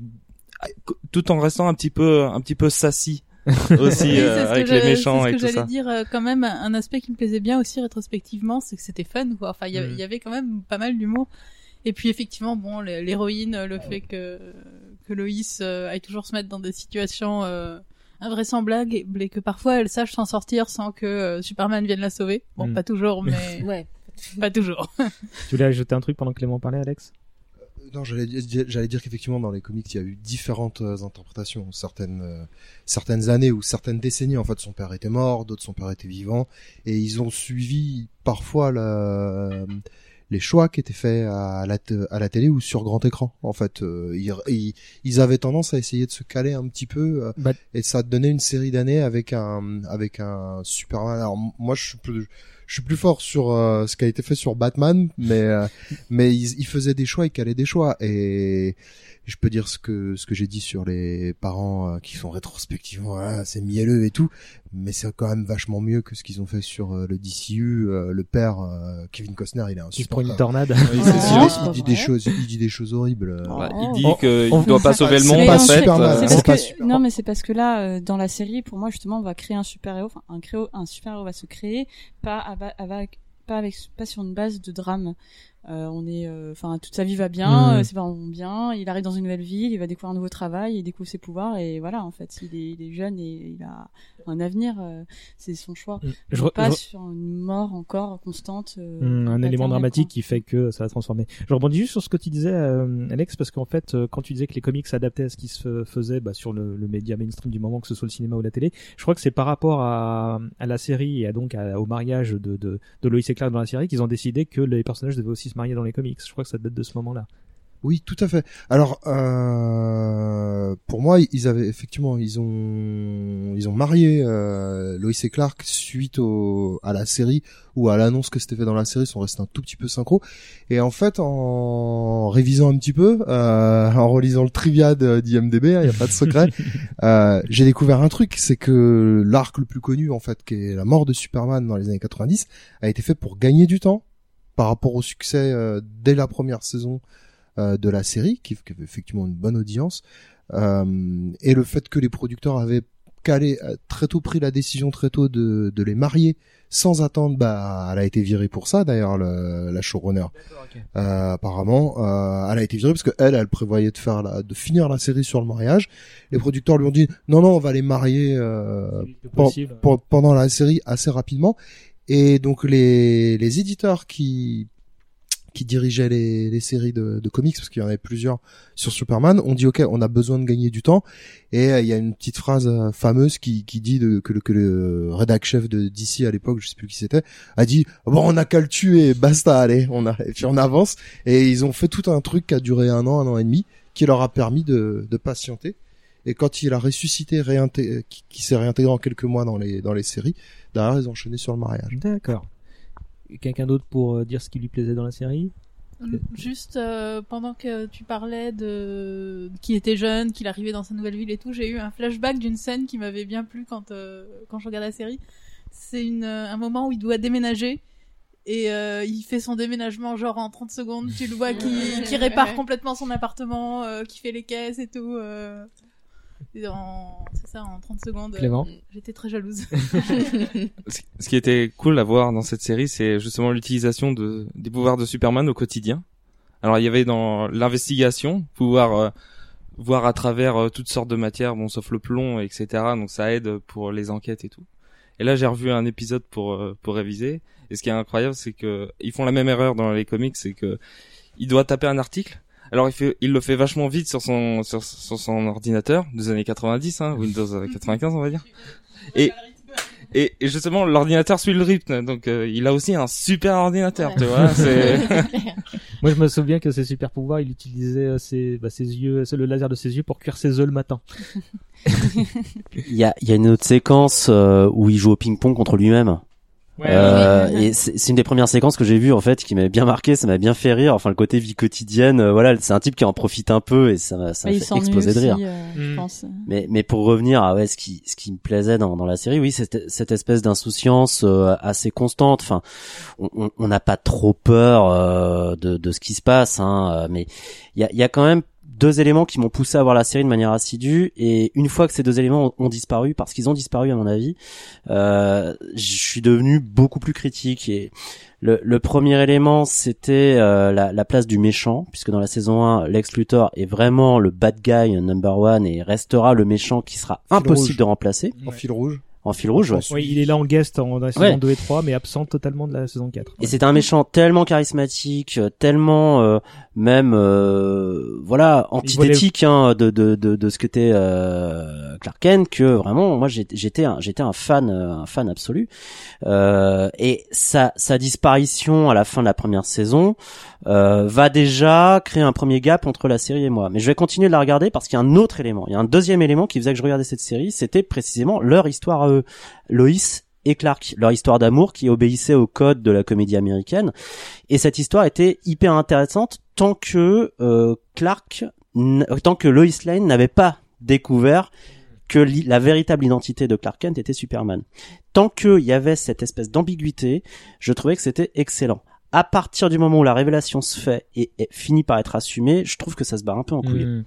tout en restant un petit peu un petit peu sassy aussi Oui, euh, que avec les méchants c'est et ce tout que ça. j'allais dire euh, quand même un aspect qui me plaisait bien aussi rétrospectivement, c'est que c'était fun quoi. Enfin, il y avait- Mm. il y avait quand même pas mal d'humour. Et puis effectivement, bon, l'héroïne, le fait que que Loïs euh, aille toujours se mettre dans des situations euh, invraisemblables et et que parfois elle sache s'en sortir sans que euh, Superman vienne la sauver. Bon, Mm. pas toujours, mais Ouais. pas toujours. Tu voulais ajouter un truc pendant que Clément parlait, Alex? Non, j'allais dire, qu'effectivement dans les comics il y a eu différentes euh, interprétations, certaines euh, certaines années ou certaines décennies en fait son père était mort, d'autres son père était vivant. Et ils ont suivi parfois la- les choix qui étaient faits à la, te- à la télé ou sur grand écran en fait. Euh, ils, ils, ils avaient tendance à essayer de se caler un petit peu euh, Bah- et ça donnait une série d'années avec un avec un Superman. Alors moi je suis plus je suis plus fort sur euh, ce qui a été fait sur Batman, mais euh, mais ils, des choix, ils calaient des choix, et je peux dire ce que ce que j'ai dit sur les parents euh, qui font rétrospectivement, voilà, c'est mielleux et tout, mais c'est quand même vachement mieux que ce qu'ils ont fait sur euh, le DCU. euh, le père euh, Kevin Costner, il est Il se prend une tornade. Oui, c'est Il- dit des choses, il dit des choses horribles. Bah, il dit qu'il on- doit pas sauver le monde pas en fait. Superman, euh, parce que- super. Non, mais c'est parce que là, euh, dans la série, pour moi, justement, on va créer un super-héros. Enfin, un, créo- un super-héros va se créer, pas, avec, pas, avec, pas sur une base de drame. Euh, on est, euh, enfin, toute sa vie va bien, Mhm. euh, c'est vraiment bien. Il arrive dans une nouvelle ville, il va découvrir un nouveau travail, il découvre ses pouvoirs et voilà, en fait, il est, il est jeune et il a un avenir. c'est son choix. Je Non re- pas je re- sur une mort encore constante. Hmm, un élément dramatique quoi. qui fait que ça va transformer. Je rebondis juste sur ce que tu disais, Alex, parce qu'en fait, quand tu disais que les comics s'adaptaient à ce qui se faisait bah, sur le, le média mainstream du moment, que ce soit le cinéma ou la télé, je crois que c'est par rapport à, à la série et à donc à- au mariage de, de, de Lois et Clark dans la série qu'ils ont décidé que les personnages devaient aussi se marier dans les comics. Je crois que ça date de ce moment-là. Oui, tout à fait. Alors, euh, pour moi, ils avaient effectivement, ils ont, ils ont marié euh, Lois et Clark suite au, à la série ou à l'annonce que c'était fait dans la série, ils sont restés un tout petit peu synchro. Et en fait, en révisant un petit peu, euh, en relisant le trivia d'IMDb, il n'y a pas de secret, euh, j'ai découvert un truc, c'est que l'arc le plus connu, en fait, qui est la mort de Superman dans les années 90, a été fait pour gagner du temps par rapport au succès euh, dès la première saison euh, de la série, qui, qui avait effectivement une bonne audience, euh, et le fait que les producteurs avaient calé euh, très tôt pris la décision très tôt de, de les marier sans attendre, bah, elle a été virée pour ça d'ailleurs le- la showrunner. Euh, apparemment, euh, elle a été virée parce que elle, elle prévoyait de faire la, de finir la série sur le mariage. Les producteurs lui ont dit non non, on va les marier euh, pen- pen- pendant la série assez rapidement. Et donc les les éditeurs qui qui dirigeaient les, les séries de, de comics, parce qu'il y en avait plusieurs sur Superman, ont dit ok, on a besoin de gagner du temps. Et euh, il y a une petite phrase euh, fameuse qui, qui dit de, que, le, que le rédac chef de DC à l'époque, je sais plus qui c'était, a dit bon on a qu'à le tuer, basta, allez, on a et puis on avance. Et ils ont fait tout un truc qui a duré un an, un an et demi, qui leur a permis de, de patienter. Et quand il a ressuscité, réinté- qui, qui s'est réintégré en quelques mois dans les dans les séries, derrière ils ont enchaîné sur le mariage. D'accord. Quelqu'un d'autre pour euh, dire ce qui lui plaisait dans la série? Juste euh, pendant que tu parlais de qu'il était jeune, qu'il arrivait dans sa nouvelle ville et tout, j'ai eu un flashback d'une scène qui m'avait bien plu quand euh, quand je regardais la série. C'est une euh, un moment où il doit déménager et euh, il fait son déménagement genre en 30 secondes. Tu le vois qui qui répare complètement son appartement, euh, qui fait les caisses et tout. Euh. En- C'est ça, en 30 secondes. euh, Clément J'étais très jalouse. Ce ce qui était cool à voir dans cette série, c'est justement l'utilisation de, des pouvoirs de Superman au quotidien. Alors il y avait dans l'investigation, pouvoir euh, voir à travers euh, toutes sortes de matières, bon sauf le plomb, etc. Donc ça aide pour les enquêtes et tout. Et là j'ai revu un épisode pour euh, pour réviser. Et ce qui est incroyable, c'est que ils font la même erreur dans les comics, c'est que il doit taper un article. Alors il fait, il le fait vachement vite sur son sur, sur son ordinateur des années 90, hein, Windows euh, 95 on va dire. Et et, et justement, l'ordinateur suit le rythme, donc euh, il a aussi un super ordinateur, tu vois. C'est Moi, je me souviens que ses super pouvoirs, il utilisait euh, ses, bah, ses yeux, c'est le laser de ses yeux pour cuire ses œufs le matin. Il y a, il y a une autre séquence euh, où il joue au ping-pong contre lui-même. Ouais, Euh, ouais. et c'est c'est une des premières séquences que j'ai vues en fait qui m'avait bien marqué, ça m'a bien fait rire. Enfin le côté vie quotidienne, euh, voilà, c'est un type qui en profite un peu et ça m'a ça m'a fait exploser de aussi, rire. euh, je Mm. pense. Mais mais pour revenir à ouais ce qui ce qui me plaisait dans dans la série, oui, c'est cette espèce d'insouciance euh, assez constante. Enfin, on- on on n'a pas trop peur euh, de de ce qui se passe, hein, euh, mais il y a il y a quand même deux éléments qui m'ont poussé à voir la série de manière assidue et une fois que ces deux éléments ont, ont disparu parce qu'ils ont disparu à mon avis euh, je suis devenu beaucoup plus critique et le, le premier élément c'était euh, la, la place du méchant puisque dans la saison 1 Lex Luthor est vraiment le bad guy number one et restera le méchant qui sera impossible rouge. de remplacer En fil rouge. En fil rouge ouais. Oui, il est là en guest en, la saison Ouais. 2 et 3, mais absent totalement de la saison 4. Et c'est un méchant tellement charismatique, euh, tellement euh, même euh, voilà antithétique hein, de, de de de ce que était euh, Clark Kent que vraiment moi j'étais un, j'étais un fan euh, un fan absolu Euh, et sa sa disparition à la fin de la première saison euh, va déjà créer un premier gap entre la série et moi. Mais je vais continuer de la regarder parce qu'il y a un autre élément, il y a un deuxième élément qui faisait que je regardais cette série, c'était précisément leur histoire à eux, Loïs et Clark, leur histoire d'amour qui obéissait au code de la comédie américaine. Et cette histoire était hyper intéressante tant que euh, Clark, tant que Lois Lane n'avait pas découvert que la véritable identité de Clark Kent était Superman. Tant qu'il y avait cette espèce d'ambiguïté, je trouvais que c'était excellent. À partir du moment où la révélation se fait et, et finit par être assumée, je trouve que ça se barre un peu en couille. Hmm.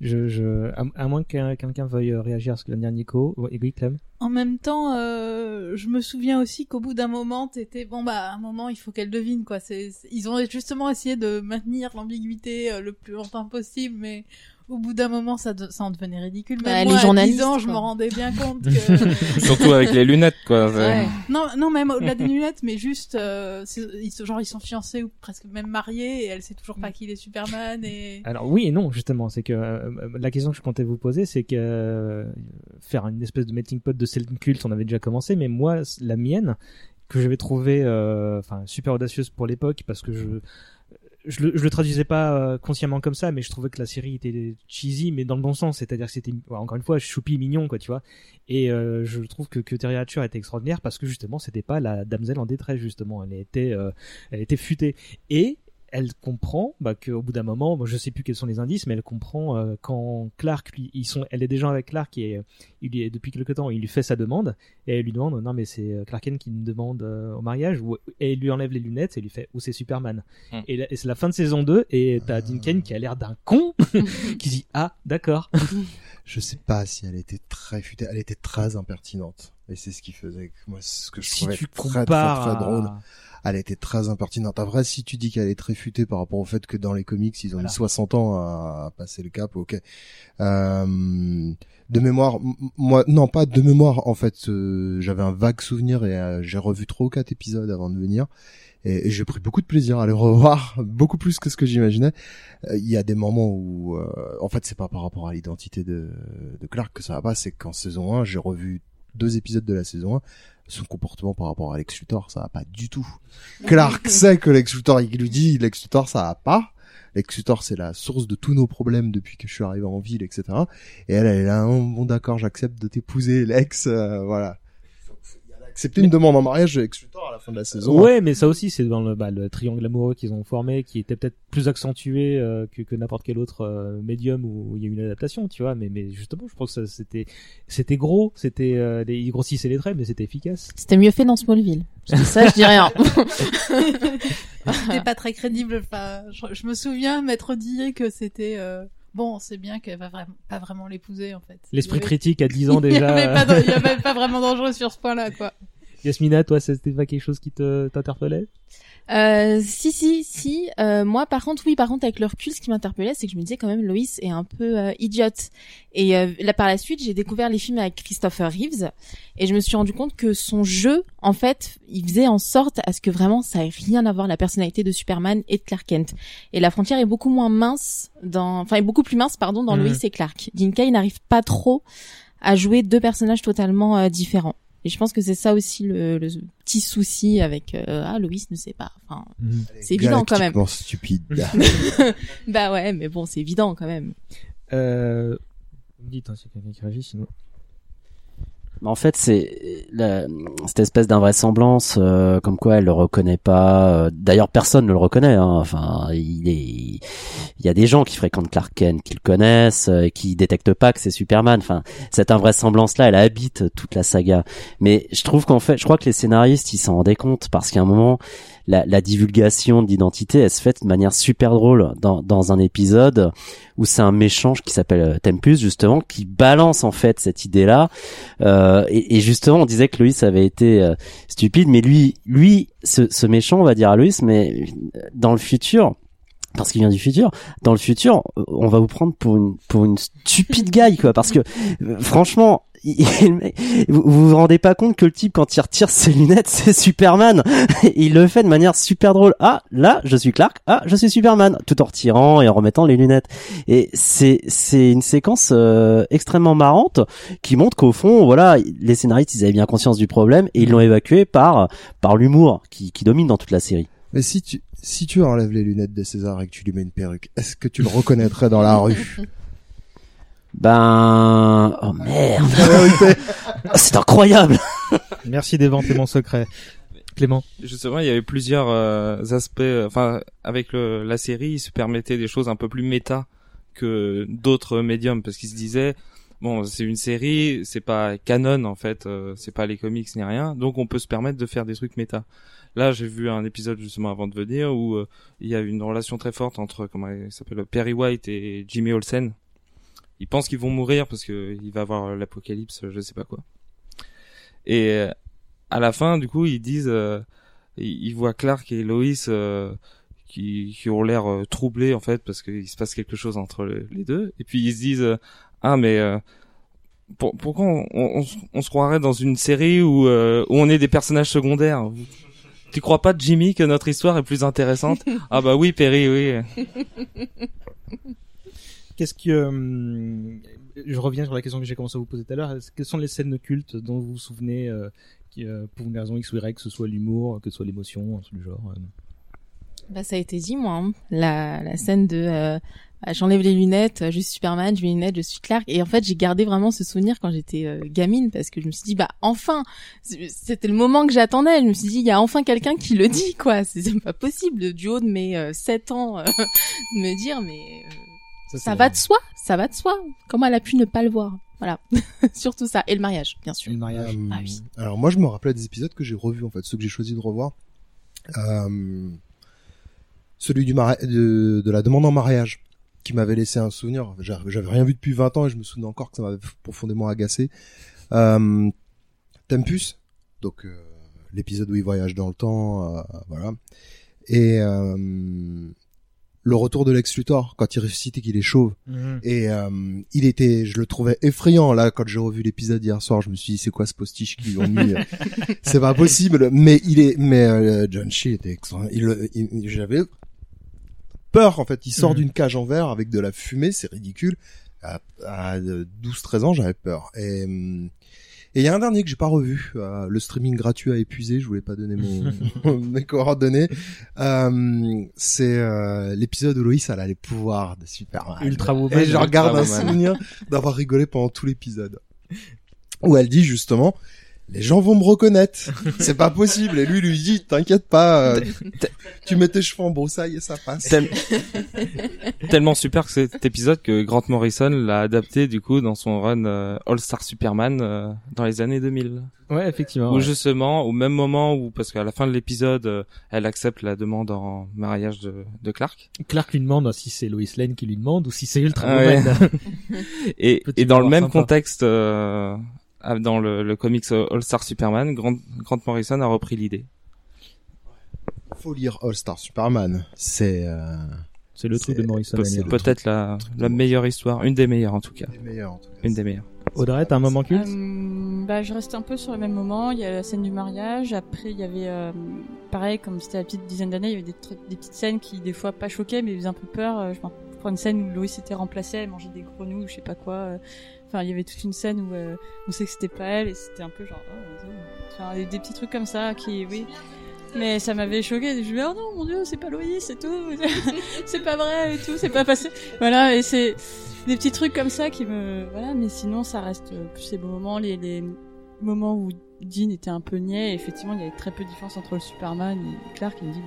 Je, je, à, à moins que quelqu'un veuille euh, réagir à ce que vient de dire Nico. Oui, Clem. En même temps, euh, je me souviens aussi qu'au bout d'un moment, t'étais bon bah à un moment il faut qu'elle devine quoi. C'est ils ont justement essayé de maintenir l'ambiguïté euh, le plus longtemps possible, mais au bout d'un moment ça, de- ça en devenait ridicule. Même Bah, moi, les à journalistes, 10 ans, je me rendais bien compte que surtout avec les lunettes, quoi. Ouais. non non même au-delà des lunettes, mais juste euh, c'est- ils, sont- genre ils sont fiancés ou presque même mariés et elle sait toujours pas qu'il est Superman et Alors oui et non justement, c'est que euh, la question que je comptais vous poser, c'est que euh, faire une espèce de melting pot de Selden culte, on avait déjà commencé, mais moi la mienne que j'avais trouvé euh, enfin super audacieuse pour l'époque parce que je je le, je le traduisais pas euh, consciemment comme ça, mais je trouvais que la série était cheesy, mais dans le bon sens, c'est-à-dire que c'était encore une fois choupi mignon quoi, tu vois. Et euh, je trouve que, que Terry Hatcher était extraordinaire parce que justement c'était pas la damsel en détresse justement, elle était euh, elle était futée. Et elle comprend bah, qu'au bout d'un moment, moi je sais plus quels sont les indices, mais elle comprend euh, quand Clark, lui, ils sont, elle est déjà avec Clark et euh, il lui est, depuis quelque temps, il lui fait sa demande et elle lui demande non mais c'est euh, Clark Kent qui me demande euh, au mariage ou et il lui enlève les lunettes et lui fait ou c'est Superman. Hmm. Et, là- et c'est la fin de saison 2 et t'as Dean Kane qui a l'air d'un con qui dit ah d'accord. Je sais pas si elle était très futée, elle était très impertinente. Et c'est ce qui faisait que moi, ce que je Si trouvais tu très, très, très, à- drôle. Elle était très impertinente. Après, si tu dis qu'elle est très futée par rapport au fait que dans les comics, ils ont Voilà. mis 60 ans à, à passer le cap, ok. Euh, de mémoire, moi, non, pas de mémoire, en fait, euh, j'avais un vague souvenir et euh, j'ai revu trois ou quatre épisodes avant de venir. Et, et j'ai pris beaucoup de plaisir à les revoir, beaucoup plus que ce que j'imaginais. Euh, Il y a des moments où, en fait, c'est pas par rapport à l'identité de, de Clark que ça va pas, c'est qu'en saison 1, j'ai revu deux épisodes de la saison 1, son comportement par rapport à Lex Luthor, ça va pas du tout. Clark sait que Lex Luthor, il lui dit, Lex Luthor, ça va pas. Lex Luthor, c'est la source de tous nos problèmes depuis que je suis arrivé en ville, etc. Et elle, elle est là, Oh, bon d'accord, j'accepte de t'épouser, Lex, euh, voilà. Accepté une demande en mariage Lex Luthor à la fin de la saison. Ouais, mais ça aussi, c'est dans le, bah, le triangle amoureux qu'ils ont formé, qui était peut-être plus accentué euh, que, que n'importe quel autre euh, médium où il y a eu une adaptation, tu vois. Mais, mais justement, je pense que ça, c'était, c'était gros, c'était, euh, les- ils grossissaient les traits, mais c'était efficace. C'était mieux fait dans Smallville. Je dis ça, je dis rien. c'était pas très crédible. Enfin, je, je me souviens m'être dit que c'était euh, Bon, c'est bien qu'elle va vraiment, pas vraiment l'épouser en fait. L'esprit avait- critique à 10 ans Il déjà. avait il y avait pas vraiment dangereux sur ce point-là, quoi. Yasmina, toi, c'était pas quelque chose qui te t'interpellait? Euh, si si si. Euh, moi par contre oui par contre avec le recul ce qui m'interpellait c'est que je me disais quand même Loïs est un peu euh, idiote. Et euh, là par la suite j'ai découvert les films avec Christopher Reeves et je me suis rendu compte que son jeu en fait il faisait en sorte à ce que vraiment ça ait rien à voir la personnalité de Superman et de Clark Kent. Et la frontière est beaucoup moins mince dans enfin est beaucoup plus mince pardon dans Mhm. Loïs et Clark. Dinka il n'arrive pas trop à jouer deux personnages totalement euh, différents et je pense que c'est ça aussi le, le petit souci avec euh, ah Loïs ne sait pas. Enfin, c'est évident quand même. Stupide. bah ouais, mais bon, c'est évident quand même. Euh... vous me Dites, hein, a quelqu'un qui réagit, sinon. En fait, c'est cette espèce d'invraisemblance, euh, comme quoi elle le reconnaît pas. euh, D'ailleurs, personne ne le reconnaît. hein. Enfin, il est, il y a des gens qui fréquentent Clark Kent, qui le connaissent, euh, et qui détectent pas que c'est Superman. Enfin, cette invraisemblance-là, elle habite toute la saga. Mais je trouve qu'en fait, je crois que les scénaristes, ils s'en rendaient compte parce qu'à un moment, la, la divulgation d'identité, elle se fait de manière super drôle dans, dans un épisode où c'est un méchant qui s'appelle euh, Tempus justement qui balance en fait cette idée-là. Euh, et, et justement, on disait que Loïs avait été euh, stupide, mais lui, lui, ce, ce méchant, on va dire à Loïs, mais euh, dans le futur. Parce qu'il vient du futur. Dans le futur, on va vous prendre pour une pour une stupide guy quoi. Parce que euh, franchement, vous vous rendez pas compte que le type quand il retire ses lunettes, c'est Superman. Il le fait de manière super drôle. Ah, là, je suis Clark. Ah, je suis Superman. Tout en retirant et en remettant les lunettes. Et c'est c'est une séquence euh, extrêmement marrante qui montre qu'au fond, voilà, les scénaristes ils avaient bien conscience du problème et ils l'ont évacué par par l'humour qui qui domine dans toute la série. Mais si tu, si tu enlèves les lunettes de César et que tu lui mets une perruque, est-ce que tu le reconnaîtrais dans la rue? Ben, oh merde, La vérité. c'est incroyable. Merci d'éventer mon secret. Clément. Justement, il y avait plusieurs euh, aspects. euh, Enfin, avec le, la série, il se permettait des choses un peu plus méta que d'autres médiums, parce qu'il se disait, bon, c'est une série, c'est pas canon en fait, euh, c'est pas les comics ni rien, donc on peut se permettre de faire des trucs méta. Là, j'ai vu un épisode justement avant de venir où euh, il y a une relation très forte entre comment il s'appelle Perry White et Jimmy Olsen. Ils pensent qu'ils vont mourir parce que il va avoir l'apocalypse, je sais pas quoi. Et euh, à la fin, du coup, ils disent, euh, ils voient Clark et Lois euh, qui, qui ont l'air euh, troublés en fait parce qu'il se passe quelque chose entre le- les deux. Et puis ils se disent, ah mais pour- pourquoi on, on, on se croirait dans une série où, euh, où on est des personnages secondaires? Tu crois pas, Jimmy, que notre histoire est plus intéressante? Ah bah oui, Perry, oui. Qu'est-ce que euh, je reviens sur la question que j'ai commencé à vous poser tout à l'heure. Quelles sont les scènes cultes dont vous vous souvenez euh, qui, euh, pour une raison X ou Y, que ce soit l'humour, que ce soit l'émotion, du genre. Bah ça a été dit moi, hein. la, la scène de euh, bah, j'enlève les lunettes, je suis Superman, je mets les lunettes, je suis Clark. Et en fait j'ai gardé vraiment ce souvenir quand j'étais euh, gamine parce que je me suis dit bah enfin, c'était le moment que j'attendais. Je me suis dit il y a enfin quelqu'un qui le dit quoi. C'est pas possible du haut de mes euh, 7 ans euh, de me dire mais euh, Ça, ça, va de soi, ça va de soi. Comment elle a pu ne pas le voir? Voilà, surtout ça et le mariage bien sûr. le mariage. Euh, Ah oui. Alors moi je me rappelais des épisodes que j'ai revus en fait, ceux que j'ai choisi de revoir. Euh, celui du mari- de, de la demande en mariage qui m'avait laissé un souvenir. J'avais rien vu depuis 20 ans et je me souviens encore que ça m'avait profondément agacé. Euh, Tempus, donc euh, l'épisode où il voyage dans le temps, euh, voilà. Et euh, le retour de Lex Luthor quand il ressuscite et qu'il est chauve. Mhm. Et euh, il était, je le trouvais effrayant là quand j'ai revu l'épisode hier soir. Je me suis dit c'est quoi ce postiche qu'ils ont mis C'est pas possible. Mais il est, mais euh, John Shee était extra. Il, il- j'avais peur en fait. Il sort Mhm. d'une cage en verre avec de la fumée, c'est ridicule. À, à 12-13 ans, j'avais peur. Et hum, et il y a un dernier que j'ai pas revu. Euh, le streaming gratuit a épuisé. Je voulais pas donner mon mes coordonnées. Euh, c'est euh, l'épisode où Loïs elle a les pouvoirs de Superman. Ultra Woman. Et je regarde un souvenir d'avoir rigolé pendant tout l'épisode. Où elle dit justement, les gens vont me reconnaître. C'est pas possible. Et lui lui dit, t'inquiète pas, euh, tu mets tes cheveux en broussaille et ça passe. Tel- Tellement super que cet épisode que Grant Morrison l'a adapté du coup dans son run euh, All Star Superman euh, dans les années 2000. Ouais, effectivement. Où ouais. justement, au même moment où, parce qu'à la fin de l'épisode, euh, elle accepte la demande en mariage de, de Clark. Clark lui demande si c'est Lois Lane qui lui demande ou si c'est Ultra Ah ouais. Woman. et, dans le même sympa. contexte, dans le, le comics All Star Superman, Grant, Grant Morrison a repris l'idée. Faut lire All Star Superman. C'est euh, C'est le truc de Morrison. C'est peut-être la, la meilleure histoire, une des meilleures en tout cas. les meilleurs. en tout cas. Une des meilleures. Audrey, t'as un moment culte? Euh, bah, je reste un peu sur le même moment. Il y a la scène du mariage. Après, il y avait, euh, pareil, comme c'était la petite dizaine d'années, il y avait des, trucs- des petites scènes qui, des fois, pas choquaient, mais faisaient un peu peur. Euh, Je me prends une scène où Lois était remplacée, elle mangeait des grenouilles, ou je sais pas quoi. Enfin, il y avait toute une scène où euh, on sait que c'était pas elle, et c'était un peu genre, oh, des, petits trucs comme ça qui, oui. Mais ça m'avait choqué. Je me suis dit, oh non, mon dieu, c'est pas Loïs, c'est tout. c'est pas vrai et tout, c'est pas passé. Voilà, et c'est des petits trucs comme ça qui me, voilà, mais sinon, ça reste euh, plus ces beaux moments, les, moments où Dean était un peu niais. effectivement, il y avait très peu de différence entre le Superman et Clark. Il me dit,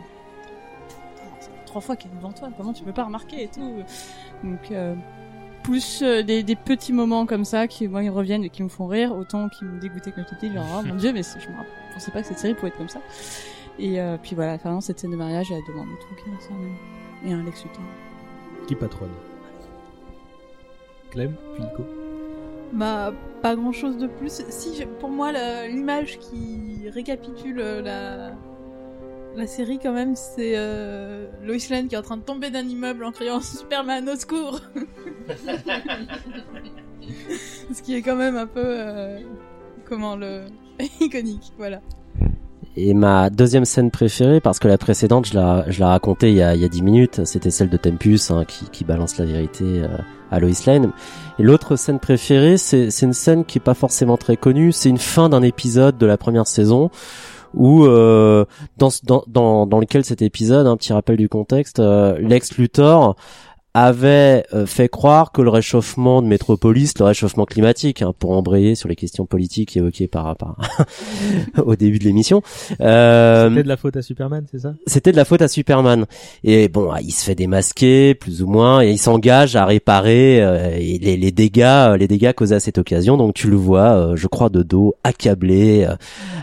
fait trois fois qu'il est devant toi, comment tu peux pas remarquer et tout. Donc, euh, plus euh, des, des petits moments comme ça qui moi ils reviennent et qui me font rire autant qui me dégoûtaient quand j'étais genre oh mon dieu mais c'est- je me pensais pas que cette série pouvait être comme ça et euh, puis voilà vraiment cette scène de mariage elle demande tout qui ça, même. et un Lex Luthor Qui patronne Clem, puis Nico. Bah, pas grand chose de plus. Si, je- pour moi, l'image qui récapitule euh, la, la série, quand même, c'est euh, Lois Lane qui est en train de tomber d'un immeuble en criant Superman au secours Ce qui est quand même un peu. euh, comment le. iconique, voilà. Et ma deuxième scène préférée, parce que la précédente, je la, je racontais il y a, il y a 10 minutes, c'était celle de Tempus, hein, qui, qui balance la vérité euh, à Lois Lane. Et l'autre scène préférée, c'est, c'est une scène qui est pas forcément très connue, c'est une fin d'un épisode de la première saison, où euh, dans, dans, dans, dans lequel cet épisode, un petit rappel du contexte, euh, Lex Luthor avait euh, fait croire que le réchauffement de Métropolis, le réchauffement climatique, hein, pour embrayer sur les questions politiques évoquées par, par au début de l'émission, euh, C'était de la faute à Superman, c'est ça? c'était de la faute à Superman. Et bon, il se fait démasquer plus ou moins et il s'engage à réparer euh, les, les dégâts, euh, les dégâts causés à cette occasion. Donc tu le vois, euh, je crois, de dos, accablé, euh,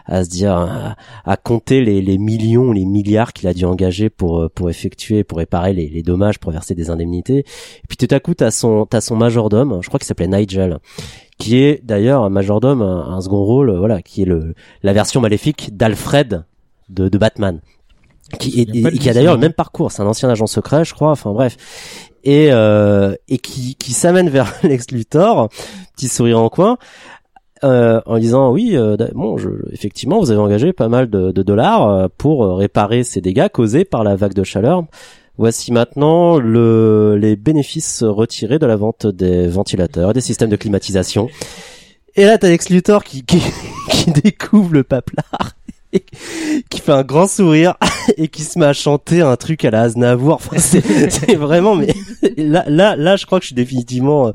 à se dire, à, à compter les, les millions, les milliards qu'il a dû engager pour pour effectuer, pour réparer les, les dommages, pour verser des indemnités. Et puis tout à coup, t'as son t'as son majordome, je crois qu'il s'appelait Nigel qui est d'ailleurs un majordome, un, un second rôle, euh, voilà, qui est le la version maléfique d'Alfred de, de Batman, qui, est, et qui a d'ailleurs le même parcours, c'est un ancien agent secret, je crois, enfin bref, et euh, et qui qui s'amène vers Lex Luthor, petit sourire en coin. euh, en disant oui euh, bon je, effectivement vous avez engagé pas mal de, de dollars pour réparer ces dégâts causés par la vague de chaleur Voici maintenant le, les bénéfices retirés de la vente des ventilateurs et des systèmes de climatisation. Et là, t'as Lex Luthor qui, découvre le paplard, qui fait un grand sourire et qui se met à chanter un truc à la Aznavour. Enfin, c'est, c'est vraiment, mais là, là, là, je crois que je suis définitivement euh,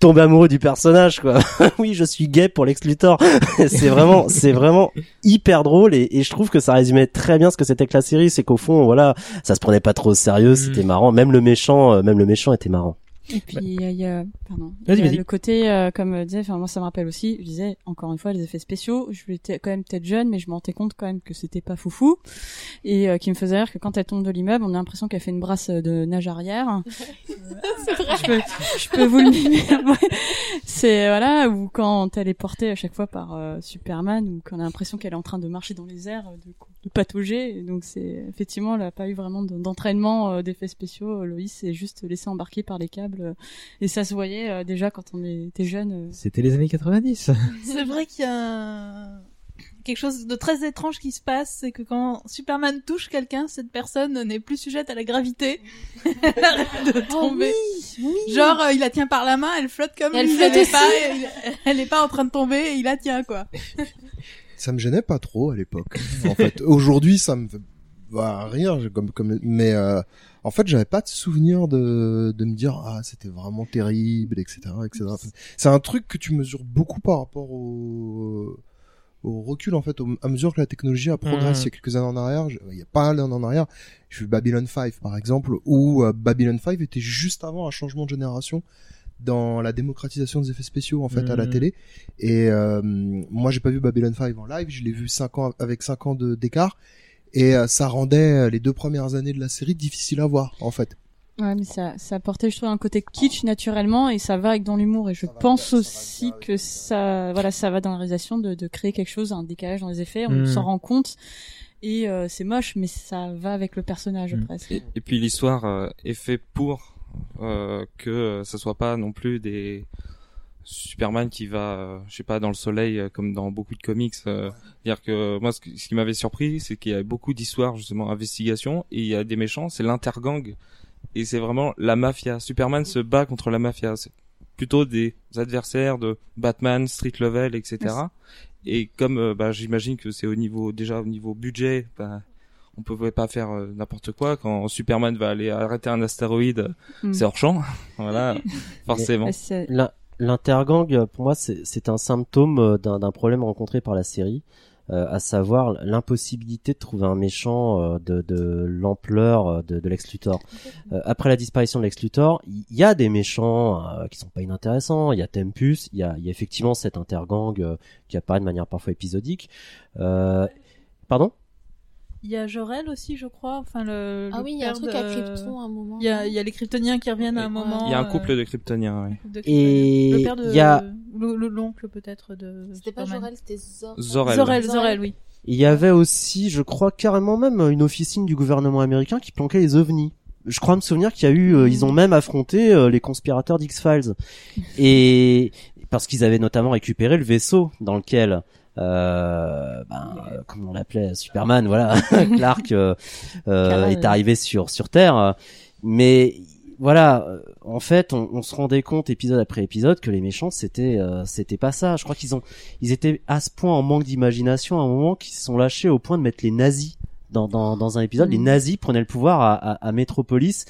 tombé amoureux du personnage, quoi. oui, je suis gay pour Lex Luthor. c'est vraiment, c'est vraiment hyper drôle et, et je trouve que ça résumait très bien ce que c'était que la série. C'est qu'au fond, voilà, ça se prenait pas trop au sérieux, c'était marrant. Même le méchant, euh, même le méchant était marrant. Et puis il y a, il y a- pardon, y a vas-y. le côté euh, comme euh, disait, enfin moi ça me rappelle aussi, je disais encore une fois les effets spéciaux, je étais quand même peut-être jeune mais je me rendais compte quand même que c'était pas foufou et euh, qui me faisait rire que quand elle tombe de l'immeuble, on a l'impression qu'elle fait une brasse de nage arrière. C'est vrai. je peux je peux vous le. Ouais. C'est voilà ou quand elle est portée à chaque fois par euh, Superman ou qu'on a l'impression qu'elle est en train de marcher dans les airs, de, de patauger. Donc c'est effectivement elle a pas eu vraiment de- d'entraînement euh, d'effets spéciaux. Loïs s'est juste laissé embarquer par les câbles euh, et ça se voyait euh, déjà quand on était jeune. euh. C'était les années 90. C'est vrai qu'il y a un- quelque chose de très étrange qui se passe, c'est que quand Superman touche quelqu'un, cette personne n'est plus sujette à la gravité. elle arrête de tomber. Genre, euh, il la tient par la main, elle flotte comme Elle lui, flotte elle est pas, elle, elle est pas en train de tomber et il la tient, quoi. ça me gênait pas trop à l'époque. en fait, aujourd'hui, ça me fait bah, rire, comme comme mais euh, en fait, j'avais pas de souvenir de de me dire ah c'était vraiment terrible, etc., etc. C'est un truc que tu mesures beaucoup par rapport au au recul en fait, au, à mesure que la technologie a progressé. Il y a quelques années en arrière, je- il y a pas mal d'années en arrière, j'ai vu Babylon 5 par exemple, où euh, Babylon 5 était juste avant un changement de génération dans la démocratisation des effets spéciaux en fait à la Mhm. télé. Et euh, moi j'ai pas vu Babylon 5 en live, je l'ai vu cinq ans avec 5 ans de d'écart. Et euh, ça rendait euh, les deux premières années de la série difficiles à voir en fait. Ouais, mais ça, ça apportait, je trouve, un côté kitsch naturellement et ça va avec dans l'humour. Et je pense aussi que ça, voilà, ça va dans la réalisation de, de créer quelque chose, un décalage dans les effets. On Mm. s'en rend compte et euh, c'est moche, mais ça va avec le personnage presque. Et, et puis l'histoire euh, est fait pour que euh, ça soit pas non plus des Superman qui va, euh, je sais pas, dans le soleil euh, comme dans beaucoup de comics. euh, Dire que moi, ce, qui- ce qui m'avait surpris, c'est qu'il y a beaucoup d'histoires justement investigation et il y a des méchants, c'est l'intergang et c'est vraiment la mafia. Superman se bat contre la mafia. C'est plutôt des adversaires de Batman, Street Level, etc. Et comme bah, j'imagine que c'est au niveau déjà au niveau budget, bah, on pouvait pas faire euh, n'importe quoi quand Superman va aller arrêter un astéroïde, Mm. c'est hors champ. voilà, forcément. La- L'intergang, euh, pour moi, c'est un symptôme euh, d'un problème rencontré par la série, euh, à savoir l'impossibilité de trouver un méchant euh, de, de l'ampleur euh, de, de Lex Luthor. Euh, après la disparition de Lex Luthor, il y, a des méchants euh, qui sont pas inintéressants. Il y a Tempus, il y a, il y a effectivement cet intergang euh, qui apparaît de manière parfois épisodique. Euh, pardon? Il y a Jorel aussi, je crois. Enfin, le, Ah le oui, il y a un truc de- à Krypton à un moment. Il y a, il y a les Kryptoniens qui reviennent à un moment. Il y a un euh, couple de Kryptoniens. oui. de Et le père de il y a- le- le- l'oncle peut-être de C'était pas. Jorel, c'était Zor- Zorel. Zorel, Zorel, oui. Il y avait aussi, je crois carrément même une officine du gouvernement américain qui planquait les ovnis. Je crois me souvenir qu'il y a eu, euh, ils ont même affronté euh, les conspirateurs d'X-Files. Et parce qu'ils avaient notamment récupéré le vaisseau dans lequel, euh, ben, euh, comment on l'appelait, Superman, voilà, Clark euh, euh, est arrivé sur sur Terre. Mais voilà, euh, en fait, on, on se rendait compte épisode après épisode que les méchants c'était euh, c'était pas ça. Je crois qu'ils ont ils étaient à ce point en manque d'imagination à un moment qu'ils se sont lâchés au point de mettre les nazis dans dans, dans un épisode. Les Mhm. nazis prenaient le pouvoir à, à, à Metropolis.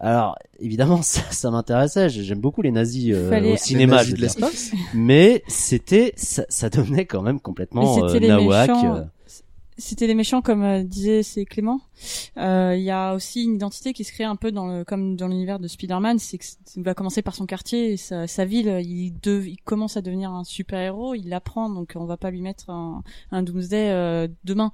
Alors évidemment ça, ça m'intéressait. J'aime beaucoup les nazis euh, Fallait- au cinéma, nazis je veux de dire. l'espace. mais c'était ça, ça devenait quand même complètement euh, les nawak. méchants. Euh. C'était les méchants, comme euh, disait c'est Clément. Euh, Il y a aussi une identité qui se crée un peu dans le, comme dans l'univers de Spider-Man, c'est que il va commencer par son quartier, et sa, sa ville. Il, dev- il commence à devenir un super héros, il l'apprend, donc on va pas lui mettre un, un Doomsday euh, demain.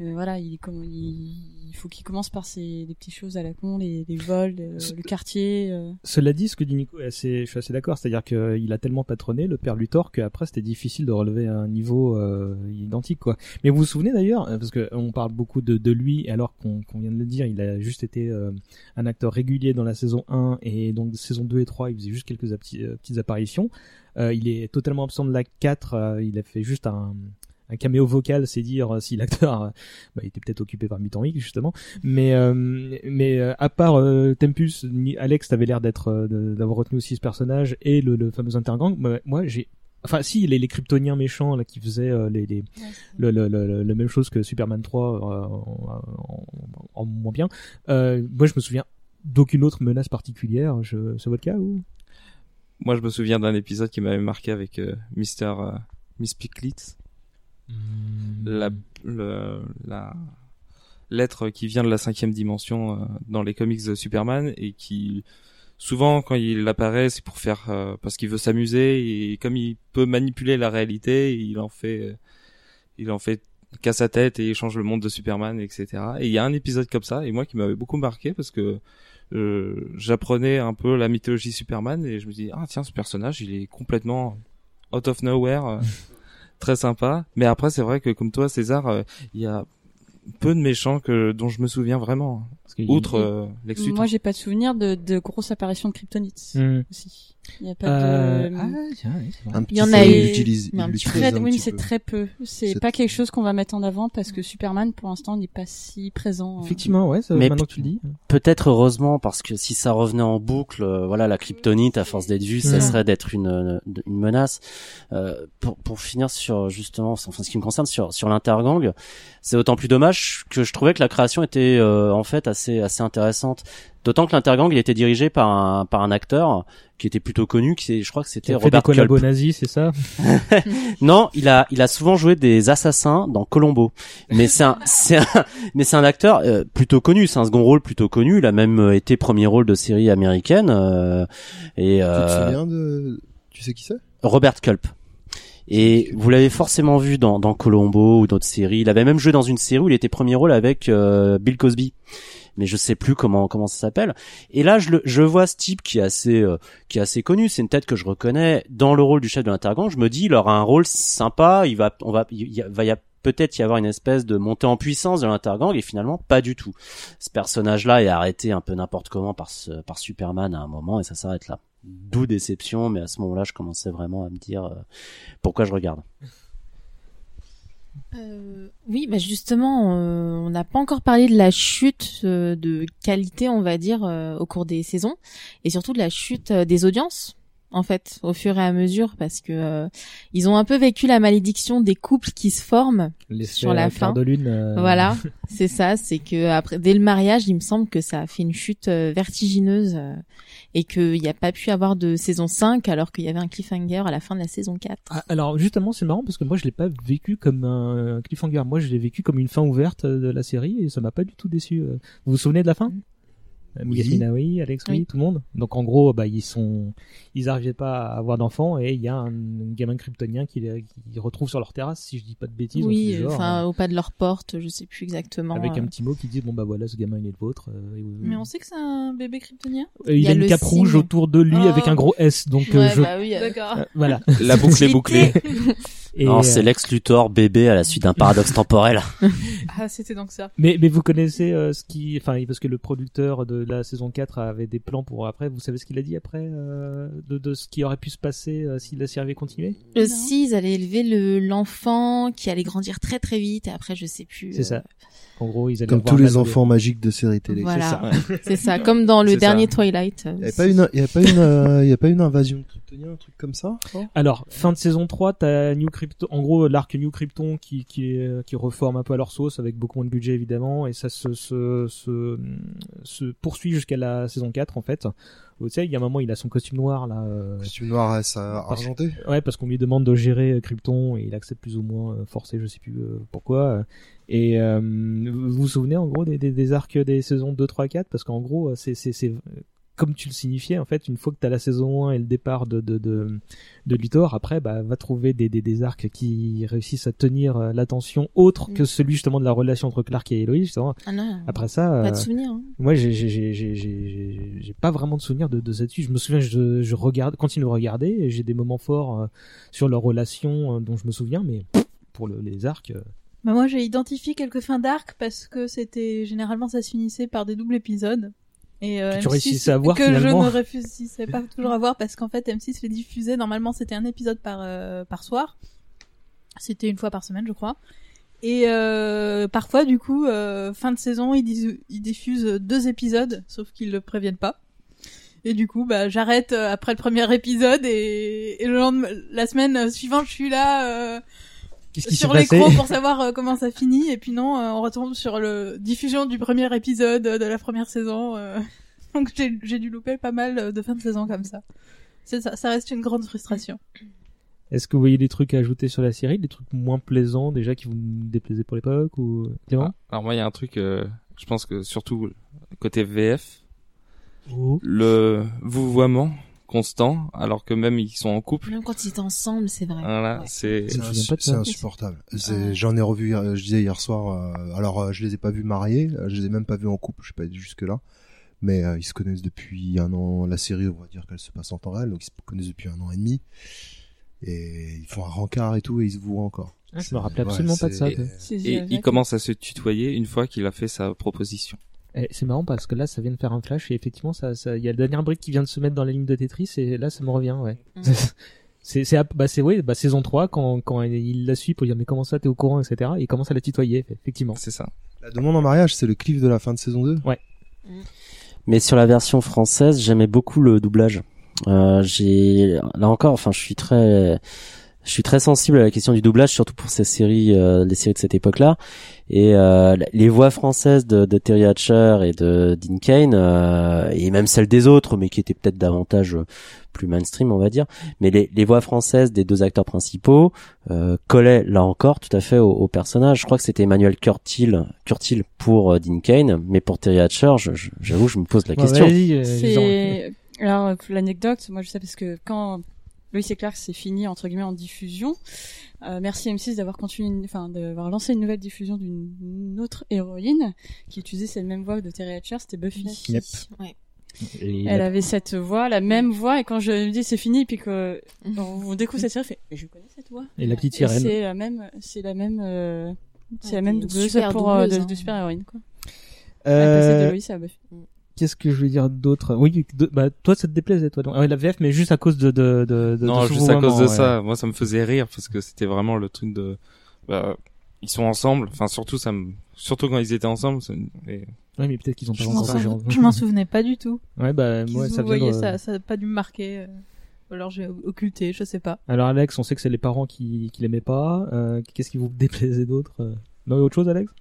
Euh, voilà, il, est comme- il, il faut qu'il commence par ses des petites choses à la con, les, les vols, le, le quartier. euh. Cela dit, ce que dit Nico, est assez, je suis assez d'accord. C'est-à-dire qu'il a tellement patronné le père Luthor qu'après c'était difficile de relever un niveau euh, identique, quoi. Mais vous vous souvenez d'ailleurs, euh, parce que on parle beaucoup de, lui, alors qu'on qu'on vient de le dire, il a juste été euh, un acteur régulier dans la saison 1 et donc saison 2 et 3, il faisait juste quelques euh, petites apparitions. Il est totalement absent de la 4. euh, il a fait juste un un caméo vocal, c'est dire si l'acteur bah, était peut-être occupé par Mythenric justement. Mais mais à part Tempus, Alex t'avais l'air d'avoir retenu aussi ce personnage et le, fameux intergang. Moi, moi, j'ai Enfin, si les, les Kryptoniens méchants là qui faisaient euh, les, les le, le, le, le- la même chose que Superman 3 euh, en, en- en moins bien. Euh, moi, je me souviens d'aucune autre menace particulière. Je, c'est votre cas ou? Moi, je me souviens d'un épisode qui m'avait marqué avec euh, Mister euh, Miss Picklitz. La, le- la lettre qui vient de la cinquième dimension euh, dans les comics de Superman et qui souvent quand il apparaît c'est pour faire euh, parce qu'il veut s'amuser et comme il peut manipuler la réalité il en fait euh, il en fait qu'à sa tête et il change le monde de Superman etc et il y a un épisode comme ça et moi qui m'avait beaucoup marqué parce que euh, j'apprenais un peu la mythologie Superman et je me dis ah tiens ce personnage il est complètement out of nowhere euh, très sympa. Mais après c'est vrai que comme toi César euh, il y a peu de méchants que dont je me souviens vraiment outre euh, Lex Luthor. Moi, j'ai pas de souvenir de, de grosses apparitions de Kryptonites Hmm. aussi. Il y a pas Euh, de. ah, tiens, oui, c'est vrai. Un Il y en a peu, eu. mais un petit un oui, mais c'est peu. très peu. C'est pas quelque chose qu'on va mettre en avant parce que Superman, pour l'instant, n'est pas si présent. euh. Effectivement, ouais. Ça, Mais maintenant que tu le dis. Peut-être heureusement parce que si ça revenait en boucle, euh, voilà, la kryptonite à force d'être vue, ça Mhm. serait d'être une, euh, une menace. Euh, pour, pour finir sur justement, enfin ce qui me concerne sur sur l'intergang, c'est autant plus dommage que je trouvais que la création était euh, en fait assez assez intéressante. D'autant que l'Intergang, il était dirigé par un par un acteur qui était plutôt connu, qui c'est- je crois que c'était a fait Robert des nazis, c'est ça? Non, il a il a souvent joué des assassins dans Colombo. Mais c'est un c'est un mais c'est un acteur euh, plutôt connu, c'est un second rôle plutôt connu, il a même euh, été premier rôle de série américaine euh, et Tu te euh, souviens de, tu sais qui c'est? Robert Culp. Et vous l'avez forcément vu dans, dans Colombo ou d'autres séries. Il avait même joué dans une série où il était premier rôle avec euh, Bill Cosby. Mais je sais plus comment comment ça s'appelle. Et là, je, je vois ce type qui est assez euh, qui est assez connu. C'est une tête que je reconnais dans le rôle du chef de l'Intergang. Je me dis, il aura un rôle sympa. Il va on va il va y a peut-être y avoir une espèce de montée en puissance de l'Intergang et finalement pas du tout. Ce personnage-là est arrêté un peu n'importe comment par ce, par Superman à un moment et ça s'arrête là. D'où déception, mais à ce moment-là, je commençais vraiment à me dire euh, pourquoi je regarde. Euh, oui, bah justement, euh, on n'a pas encore parlé de la chute euh, de qualité, on va dire, au cours des saisons, et surtout de la chute des audiences, en fait, au fur et à mesure, parce que euh, ils ont un peu vécu la malédiction des couples qui se forment sur la fin. de lune, euh, Voilà, c'est ça, c'est que après, dès le mariage, il me semble que ça a fait une chute euh, vertigineuse euh, et qu'il n'y a pas pu avoir de saison 5 alors qu'il y avait un cliffhanger à la fin de la saison 4. Ah, alors justement, c'est marrant parce que moi je l'ai pas vécu comme un cliffhanger. Moi, je l'ai vécu comme une fin ouverte euh, de la série et ça m'a pas du tout déçu. Vous vous souvenez de la fin? Euh, Yasmina, oui, Alex, oui, Oui. tout le monde. Donc en gros, bah ils sont, ils arrivaient pas à avoir d'enfants et il y a un, gamin kryptonien qui les qui retrouve sur leur terrasse, si je dis pas de bêtises. Oui, enfin euh, au pas de leur porte, je sais plus exactement. avec euh. un petit mot qui dit bon bah voilà, ce gamin il est le vôtre. euh, Mais on sait que c'est un bébé kryptonien Euh, il, y a, a une cape signe. rouge autour de lui Oh. avec un gros S. Donc euh, Ouais, je, bah oui, euh, D'accord. euh, voilà. La boucle est bouclée. Et, non, euh, c'est Lex Luthor bébé à la suite d'un paradoxe temporel. Ah, c'était donc ça. Mais, mais vous connaissez euh, ce qui, enfin, parce que le producteur de la saison 4 avait des plans pour après. Vous savez ce qu'il a dit après euh, de, de ce qui aurait pu se passer euh, si la série avait continué? Euh, si, ils allaient élever le l'enfant qui allait grandir très très vite et après je sais plus. C'est euh, ça. En gros, ils allaient Comme tous les enfants magiques de séries télé. Voilà, C'est ça. Comme dans le dernier ça. Twilight. Il y a pas une, il y a pas une, euh, il y a pas une invasion de Kryptoniens, un truc comme ça Alors, fin de saison 3, t'as New Krypton, en gros, l'arc New Krypton qui, qui, est- qui reforme un peu à leur sauce avec beaucoup moins de budget évidemment, et ça se, se, se, se poursuit jusqu'à la saison 4 en fait. Vous savez, il y a un moment, il a son costume noir là. euh, Costume noir ça argenté. Ouais, parce qu'on lui demande de gérer euh, Krypton et il accepte plus ou moins euh, forcé, je sais plus pourquoi. Et euh, vous vous souvenez en gros des, des, des arcs des saisons 2, 3, 4 Parce qu'en gros, euh, c'est c'est c'est comme tu le signifiais en fait, une fois que t'as la saison 1 et le départ de de de, de Luthor, après bah va trouver des, des des arcs qui réussissent à tenir euh, l'attention autre Mm. que celui justement de la relation entre Clark et Eloïse. justement. Ah non, Après ça, pas euh, de souvenir. hein. moi, j'ai j'ai j'ai j'ai j'ai j'ai pas vraiment de souvenir de de cette suite. Je me souviens, je je regarde, continue de regarder, et j'ai des moments forts euh, sur leur relation euh, dont je me souviens, mais pour le, les arcs, Bah moi j'ai identifié quelques fins d'arc parce que c'était généralement ça se finissait par des doubles épisodes. Et euh, Que tu M6 réussissais à voir, que finalement. je ne réussissais pas toujours à voir parce qu'en fait M6 les diffusait normalement c'était un épisode par euh, par soir. C'était une fois par semaine je crois. Et euh, parfois du coup euh, fin de saison ils, dis- ils diffusent deux épisodes sauf qu'ils le préviennent pas. Et du coup bah j'arrête euh, après le premier épisode et, et le lendemain, la semaine suivante je suis là. Euh, qu'est-ce qui s'est sur l'écran pour savoir euh, comment ça finit et puis non euh, on retombe sur le diffusion du premier épisode de la première saison euh. donc j'ai j'ai dû louper pas mal euh, de fin de saison comme ça c'est ça ça reste une grande frustration Est-ce que vous voyez des trucs à ajouter sur la série, des trucs moins plaisants déjà qui vous déplaisaient pour l'époque ou Ah, alors moi, il y a un truc, euh, je pense que surtout côté VF, Oh. le vouvoiement constant, alors que même ils sont en couple. Même quand ils étaient ensemble, c'est vrai. Voilà, Ouais. c'est. Insupportable. Ouais. J'en ai revu, hier- je disais hier soir. euh, alors, euh, je les ai pas vus mariés, euh, je les ai même pas vus en couple. Je suis pas jusque là. Mais euh, ils se connaissent depuis un an. La série, on va dire qu'elle se passe en temps réel, donc ils se connaissent depuis un an et demi. Et ils font un rencard et tout, et ils se voient encore. Ah, je me rappelais ouais, absolument pas de ça. toi. Et il commence à se tutoyer une fois qu'il a fait sa proposition. Eh, C'est marrant parce que là, ça vient de faire un flash et effectivement, ça, ça, il y a la dernière brique qui vient de se mettre dans la ligne de Tetris et là, ça me revient, ouais. Mm. c'est, c'est, bah, c'est, ouais, bah, saison 3, quand, quand il la suit pour dire, mais comment ça, t'es au courant, etc. Et il commence à la tutoyer, effectivement. C'est ça. La demande en mariage, c'est le cliff de la fin de saison 2 Mais sur la version française, j'aimais beaucoup le doublage. Euh, j'ai là encore, enfin, je suis très, je suis très sensible à la question du doublage, surtout pour ces séries, euh, les séries de cette époque-là. Et euh, les voix françaises de, de Terry Hatcher et de Dean Kane, euh, et même celles des autres, mais qui étaient peut-être davantage euh, plus mainstream, on va dire. Mais les, les voix françaises des deux acteurs principaux euh, collaient là encore tout à fait au, au personnage. Je crois que c'était Emmanuel Curtil, Curtil pour euh, Dean Kane, mais pour Terry Hatcher, je- je- j'avoue, je me pose la Ouais, question. euh, alors l'anecdote, moi je sais parce que quand Lois et Clark s'est fini entre guillemets en diffusion, euh, merci M6 d'avoir continué, enfin d'avoir lancé une nouvelle diffusion d'une autre héroïne qui utilisait cette même voix de Terry Hatcher, c'était Buffy. Yep. Ouais. Et Elle avait cette voix, la même voix, et quand je me dis c'est fini, puis que on, découvre cette série, mais je connais cette voix. Et la petite Et sirène. C'est la même, c'est la même, euh, c'est Ouais, la même doubleuse pour euh, doubleuse, de, hein. de super héroïne quoi. Euh, Elle de Lois à Buffy. Qu'est-ce que je vais dire d'autre? Oui, de- bah toi ça te déplaisait toi. donc. Ah ouais, la VF, mais juste à cause de de de. de non, de juste à cause de ouais. ça. Moi, ça me faisait rire parce que c'était vraiment le truc de. Bah, ils sont ensemble. Enfin, surtout ça me. Surtout quand ils étaient ensemble. ça me- et- Ouais, mais peut-être qu'ils ont pas souviens- genre. je m'en souvenais pas du tout. Ouais, bah moi ça vous voyez de- ça, ça a pas dû me marquer. euh, Ou alors j'ai occulté, je sais pas. Alors Alex, on sait que c'est les parents qui qui l'aimaient pas. Euh, Qu'est-ce qui vous déplaisait d'autre? Euh Non, il y a autre chose, Alex?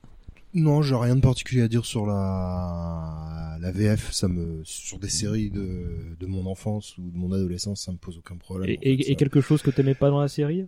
Non, j'ai rien de particulier à dire sur la la VF. Ça me sur des séries de de mon enfance ou de mon adolescence, ça me pose aucun problème. Et, en fait, et- et ça- quelque chose que t'aimais pas dans la série?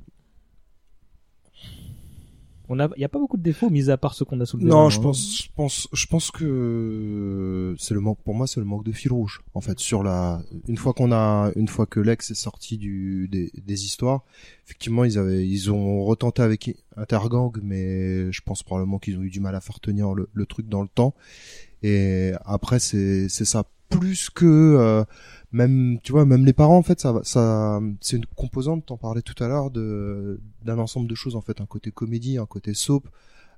On a, il y a pas beaucoup de défauts, mis à part ceux qu'on a soulevés. Non, hein. je pense, je pense, je pense que c'est le manque. Pour moi, c'est le manque de fil rouge. En fait, sur la, une fois qu'on a, une fois que Lex est sorti du des, des histoires, effectivement, ils avaient, ils ont retenté avec Intergang, mais je pense probablement qu'ils ont eu du mal à faire tenir le, le truc dans le temps. Et après, c'est, c'est ça. Plus que euh, même, tu vois, même les parents, en fait, ça, ça, c'est une composante. T'en parlais tout à l'heure de d'un ensemble de choses, en fait, un côté comédie, un côté soap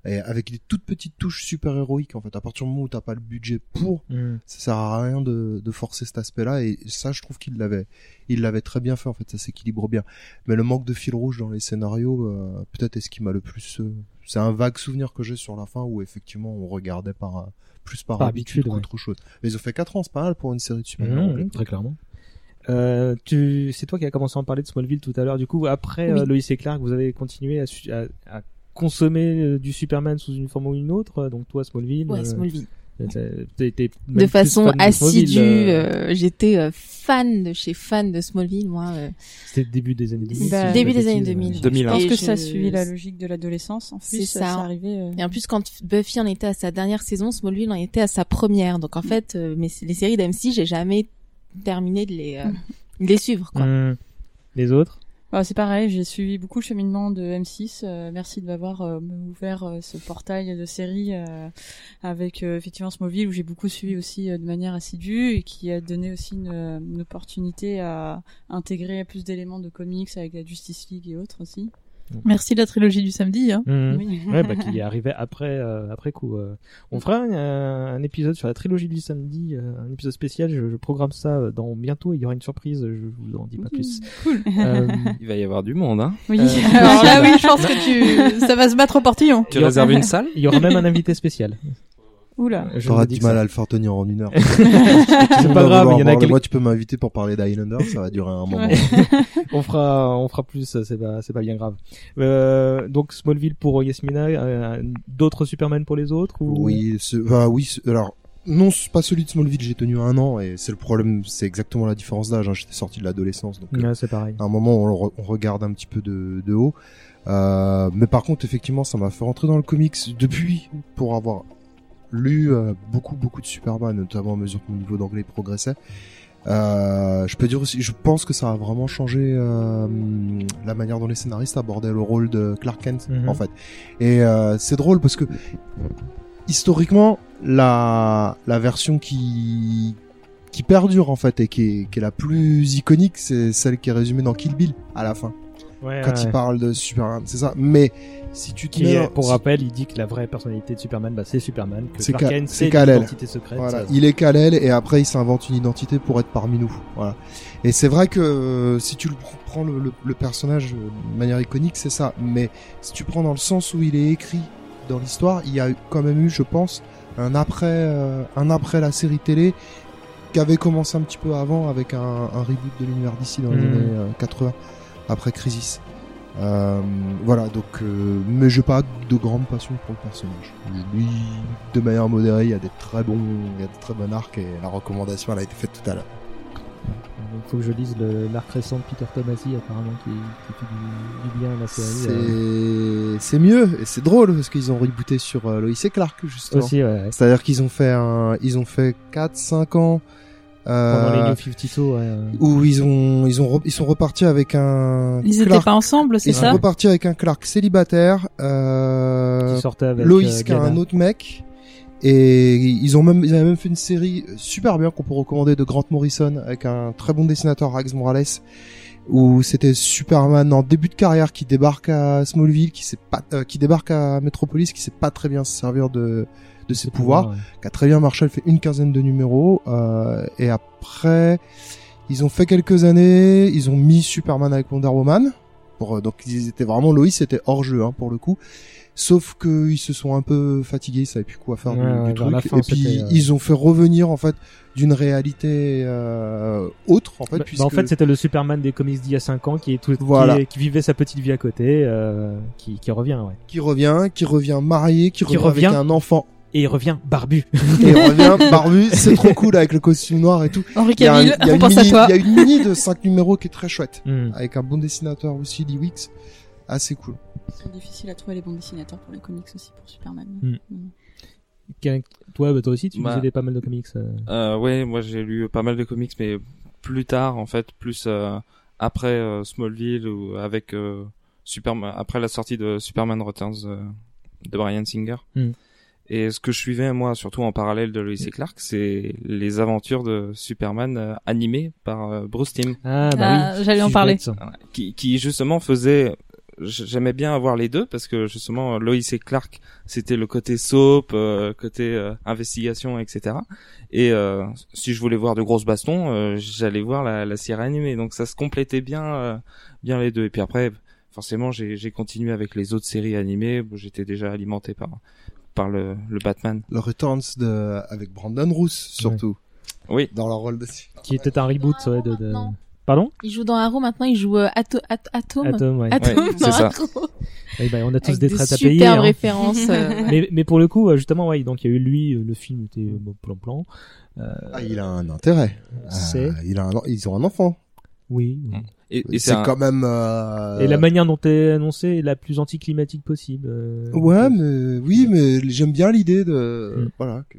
et avec des toutes petites touches super héroïques en fait à partir du moment où t'as pas le budget pour Mm. ça sert à rien de, de forcer cet aspect là et ça je trouve qu'il l'avait il l'avait très bien fait en fait ça s'équilibre bien mais le manque de fil rouge dans les scénarios euh, peut-être est ce qui m'a le plus euh, c'est un vague souvenir que j'ai sur la fin où effectivement on regardait par euh, plus par, Par habitude, habitude, ouais. qu'autre chose mais ils ont fait 4 ans c'est pas mal pour une série de super Mmh, mmh, très clairement. Euh, tu, c'est toi qui as commencé à en parler de Smallville tout à l'heure. Du coup, après Oui. euh, Lois et Clark, vous avez continué à, su- à, à consommer euh, du Superman sous une forme ou une autre. Donc toi, Smallville. Ouais, euh, Smallville. De façon assidue. euh, euh, J'étais euh, fan de chez fan de Smallville, moi. euh. C'était le début des années 2000. Bah, début des de années bêtises, 2000. euh. 2000, Je pense que je- ça a suivi la logique de l'adolescence. En C'est plus, ça. ça arrivait. euh, Et en plus, quand Buffy en était à sa dernière saison, Smallville en était à sa première. Donc en fait, euh, mais les séries d'MC, j'ai jamais terminé de les, euh, de les suivre. Quoi. Mmh. Les autres? Bah, c'est pareil, j'ai suivi beaucoup le cheminement de M6. euh, merci de m'avoir euh, ouvert euh, ce portail de série euh, avec euh, effectivement Smallville où j'ai beaucoup suivi aussi de manière assidue et qui a donné aussi une, une opportunité à intégrer plus d'éléments de comics avec la Justice League et autres aussi. Merci la trilogie du samedi. Hein. Mmh. Oui. Ouais, bah, qui est arrivé après, euh, après coup. euh. On fera un, un épisode sur la trilogie du samedi, euh, un épisode spécial. Je, je programme ça euh, dans bientôt. Il y aura une surprise. Je vous en dis pas plus. Cool. Euh, Il va y avoir du monde, hein. Oui. Euh, Alors là, oui, je pense que tu, ça va se battre au portillon. Tu réserves une salle? Il y aura même un invité spécial. Oula. Je T'auras du mal ça. à le faire tenir en une heure. C'est pas grave, il y en a quelques... Moi, tu peux m'inviter pour parler d'Highlander, ça va durer un moment. Ouais. on fera, on fera plus. C'est pas, c'est pas bien grave. Euh, donc Smallville pour Yasmina, euh, d'autres Superman pour les autres ou... Oui, ce- bah oui. ce- Alors non, c'est pas celui de Smallville. J'ai tenu un an et c'est le problème. C'est exactement la différence d'âge. hein. J'étais sorti de l'adolescence, donc euh, Ouais, c'est pareil. à un moment on, re- on regarde un petit peu de, de haut. Euh, mais par contre, effectivement, ça m'a fait rentrer dans le comics depuis pour avoir lu euh, beaucoup beaucoup de Superman, notamment à mesure que mon niveau d'anglais progressait. Euh, je peux dire aussi, je pense que ça a vraiment changé euh, la manière dont les scénaristes abordaient le rôle de Clark Kent, Mhm. en fait. Et euh, c'est drôle parce que historiquement, la la version qui qui perdure en fait et qui est, qui est la plus iconique, c'est celle qui est résumée dans Kill Bill à la fin, Ouais, quand ouais. il parle de Superman, c'est ça. Mais si tu te mets, dans- pour si- rappel, il dit que la vraie personnalité de Superman, bah, c'est Superman, que C'est Clark Kent, c'est l'identité secrète. Voilà, euh, il est Kal-El et après il s'invente une identité pour être parmi nous. Voilà. Et c'est vrai que euh, si tu le pr- prends le, le- le personnage euh, de manière iconique, c'est ça. Mais si tu prends dans le sens où il est écrit dans l'histoire, il y a quand même eu, je pense, un après, euh, un après la série télé qui avait commencé un petit peu avant avec un, un reboot de l'univers d'ici dans les Mhm. années euh, 80 après Crisis. Euh, voilà, donc, euh, mais j'ai pas de grande passion pour le personnage. Lui, de manière modérée, il y a des très bons, il y a des très bons arcs et la recommandation, elle a été faite tout à l'heure. Il faut que je lise l'arc récent de Peter Tomasi, apparemment, qui, qui fait du, du bien à la série. C'est, euh. mieux et c'est drôle parce qu'ils ont rebooté sur euh, Lois et Clark justement. Aussi, ouais, ouais. C'est-à-dire qu'ils ont fait un, ils ont fait 4 5 ans Pendant les New 52, ouais. euh. où ils ont ils ont ils sont repartis avec un Ils étaient Clark- pas ensemble, c'est ils ça sont repartis avec un Clark célibataire euh, Qui avec, Lois euh, qui a un autre mec et ils ont même ils avaient même fait une série super bien qu'on peut recommander de Grant Morrison avec un très bon dessinateur Rags Morales où c'était Superman en début de carrière qui débarque à Smallville qui sait pas euh, qui débarque à Metropolis qui sait pas très bien se servir de de ses pouvoirs, ouais. qui a très bien marché, elle fait une quinzaine de numéros euh, et après ils ont fait quelques années, ils ont mis Superman avec Wonder Woman pour euh, donc ils étaient vraiment Lois c'était hors jeu hein, pour le coup. Sauf que ils se sont un peu fatigués, ils savaient plus quoi faire du- Ouais, du, truc. fin, et puis euh, ils ont fait revenir en fait d'une réalité euh, autre en fait. Bah, puisque... bah, en fait, c'était le Superman des comics d'il y a 5 ans qui est tout, Voilà. qui, vivait sa petite vie à côté, euh, qui, qui revient, ouais. qui revient, qui revient marié, qui, Qui revient, revient. avec un enfant. Et il revient barbu. Et il revient barbu, c'est trop cool avec le costume noir et tout. Henri Il y a un- Cavill, il y a on une pense à mini- toi. Il y a une mini de 5 numéros qui est très chouette. Hmm. Avec un bon dessinateur aussi, Lee Wicks. Assez cool. C'est difficile à trouver les bons dessinateurs pour les comics aussi pour Superman. Hmm. Mm. Quel- Toi, bah, toi aussi, tu Bah. lisais pas mal de comics. euh. Euh, ouais, moi j'ai lu pas mal de comics, mais plus tard en fait, plus euh, après euh, Smallville ou avec euh, Superman, après la sortie de Superman Returns euh, de Brian Singer. Et ce que je suivais moi, surtout en parallèle de Lois et Clark, c'est les aventures de Superman euh, animées par euh, Bruce Timm. Ah, bah Ah, oui. j'allais en parler. qui, qui justement faisait j'aimais bien avoir les deux parce que justement Lois et Clark c'était le côté soap euh, côté euh, investigation etc et euh, si je voulais voir de grosses bastons euh, j'allais voir la, la série animée donc ça se complétait bien euh, bien les deux et puis après forcément j'ai j'ai continué avec les autres séries animées j'étais déjà alimenté par par le, le Batman Le Returns de, avec Brandon Roos, surtout. oui Dans leur rôle de... Qui était un reboot, ouais, de. Pardon? Il joue dans Arrow maintenant, il joue euh, Ato- At- Atom. Atom, ouais. Atom Ouais, dans c'est ça. Arrow. Eh ben, on a tous Avec des de traites à payer. superbes hein. références. euh, mais, mais pour le coup, euh, justement, ouais, donc il y a eu lui, euh, le film était euh, bon, plan plan. Euh, Ah, il a un intérêt. C'est- Euh, il a un, ils ont un enfant. oui. oui. Et, et C'est un- quand même, euh, Et la manière dont est annoncé est la plus anticlimatique possible. euh, Ouais, mais oui, mais j'aime bien l'idée de, Mm. voilà. que-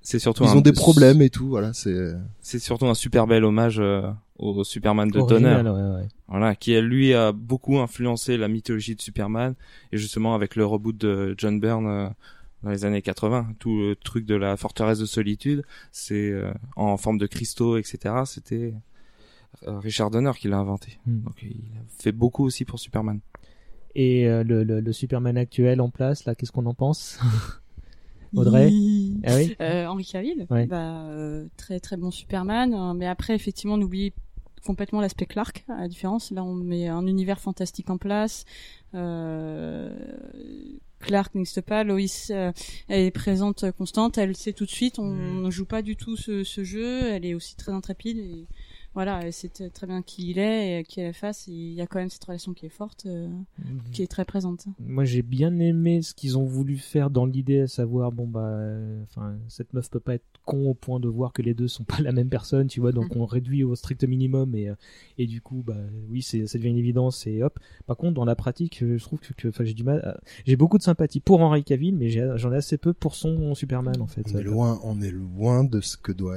c'est surtout Ils un- ont des problèmes et tout, voilà, c'est. c'est surtout un super bel hommage euh, au Superman de original, Donner ouais, ouais. Voilà, qui lui a beaucoup influencé la mythologie de Superman et justement avec le reboot de John Byrne euh, dans les années 80, tout le truc de la forteresse de solitude, c'est euh, en forme de cristaux, etc. C'était Richard Donner qui l'a inventé. Hmm. Donc il a fait beaucoup aussi pour Superman. Et euh, le, le, le Superman actuel en place, là, qu'est-ce qu'on en pense Audrey Ah oui Euh, Henri Cavill, Ouais. bah, euh, très très bon Superman, hein, mais après effectivement on oublie complètement l'aspect Clark, à la différence. Là on met un univers fantastique en place. Euh, Clark n'existe pas, Lois euh, elle est présente euh, constante, elle sait tout de suite, on Mm. ne joue pas du tout ce, ce jeu, elle est aussi très intrépide et voilà, elle sait t- très bien qui il est et qui elle est face, il y a quand même cette relation qui est forte, euh, qui est très présente. Moi, j'ai bien aimé ce qu'ils ont voulu faire dans l'idée, à savoir, bon bah, euh, enfin, cette meuf peut pas être con au point de voir que les deux sont pas la même personne, tu vois, donc on réduit au strict minimum et euh, et du coup, bah, oui, c'est ça devient une évidence et hop. Par contre, dans la pratique, je trouve que, enfin, j'ai du mal, à- j'ai beaucoup de sympathie pour Henry Cavill, mais j'en ai assez peu pour son Superman en fait. On est loin, on est loin de ce que doit,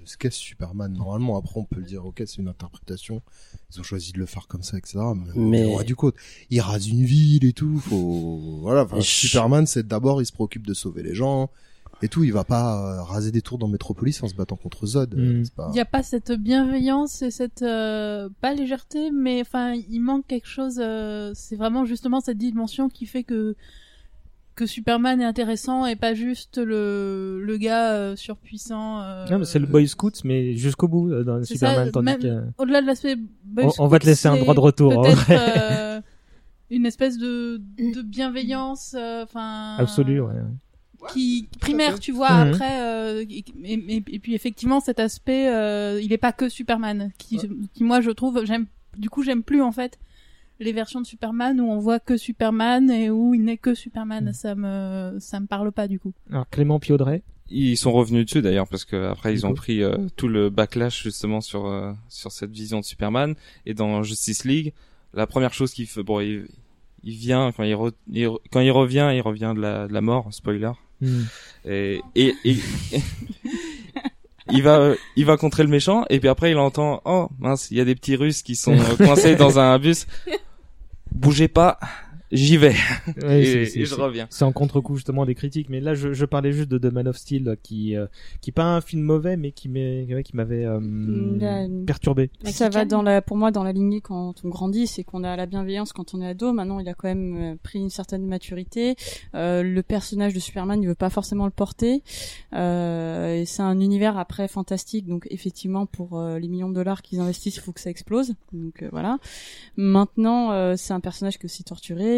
de ce qu'est Superman. Normalement, après, on peut le dire, ok, c'est une interprétation. Ils ont choisi de le faire comme ça, etc. Mais, du côte, il rase une ville et tout. Faut, voilà. enfin, Superman, c'est d'abord, il se préoccupe de sauver les gens et tout. Il va pas euh, raser des tours dans Metropolis en se battant contre Zod. Mm. Pas- Il n'y a pas cette bienveillance et cette euh, pas légèreté, mais enfin il manque quelque chose. euh, c'est vraiment justement cette dimension qui fait que que Superman est intéressant et pas juste le le gars euh, surpuissant. euh, Non, mais c'est le Boy Scout, mais jusqu'au bout euh, dans Superman, ça, tandis même que. Au-delà de l'aspect Boy On- on va te Scout, laisser un droit de retour, en Peut-être vrai. euh, une espèce de de bienveillance, euh, enfin Absolu, ouais. qui primaire tu vois Mhm. après euh, et, et- et- et puis effectivement cet aspect euh, il est pas que Superman qui qui moi je trouve j'aime du coup j'aime plus en fait les versions de Superman où on voit que Superman et où il n'est que Superman. Mm. Ça me ça me parle pas du coup. Alors Clément Piaudret. Ils sont revenus dessus d'ailleurs parce que après ils ont pris euh, tout le backlash justement sur euh, sur cette vision de Superman et dans Justice League, la première chose qu'il fait bon il, il vient quand il, re- il quand il revient, il revient de la de la mort, spoiler. Hmm. Et et, et il va il va contrer le méchant et puis après il entend oh mince, il y a des petits Russes qui sont euh, coincés dans un bus. Bougez pas, j'y vais. Ouais, et, c'est- c'est- et je c'est- reviens. C'est en contre-coup justement des critiques, mais là je, je parlais juste de The Man of Steel euh, qui euh, qui est pas un film mauvais, mais qui m'est ouais, qui m'avait euh, Là, perturbé. Ça va dans la, pour moi, dans la lignée quand on grandit, c'est qu'on a la bienveillance quand on est ado. Maintenant, il a quand même euh, pris une certaine maturité. Euh, le personnage de Superman, il veut pas forcément le porter. Euh, et c'est un univers après fantastique, donc effectivement, pour euh, les millions de dollars qu'ils investissent, il faut que ça explose. Donc euh, voilà. Maintenant, euh, c'est un personnage qui est aussi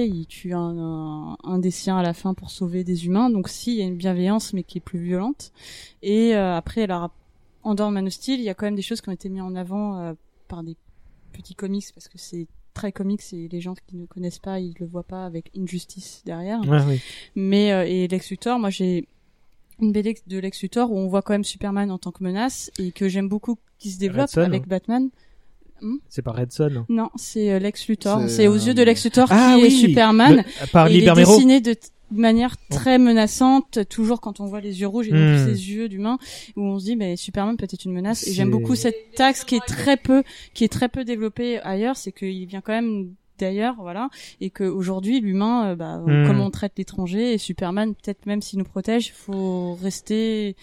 Il tue un, un, un des siens à la fin pour sauver des humains. Donc si, il y a une bienveillance, mais qui est plus violente. Et euh, après, alors en de Man of Steel, il y a quand même des choses qui ont été mises en avant euh, par des petits comics parce que c'est très comics et les gens qui ne connaissent pas, ils le voient pas avec Injustice derrière. Ouais, oui. Mais euh, et Lex Luthor, moi j'ai une BD de Lex Luthor où on voit quand même Superman en tant que menace et que j'aime beaucoup qui se développe avec hein. Batman. Hmm C'est pas Red Son. non, c'est euh, Lex Luthor. C'est, aux yeux de Lex Luthor Ah qui oui, est Superman. le- par Et il est dessiné de manière très menaçante, toujours quand on voit les yeux rouges et donc Hmm. ses yeux d'humain, où on se dit, mais Superman peut être une menace. Et j'aime beaucoup cette axe qui est très peu, qui est très peu développée ailleurs, c'est qu'il vient quand même d'ailleurs, voilà, et que aujourd'hui l'humain, euh, bah, Hmm. comme on traite l'étranger, et Superman, peut-être même s'il nous protège, faut rester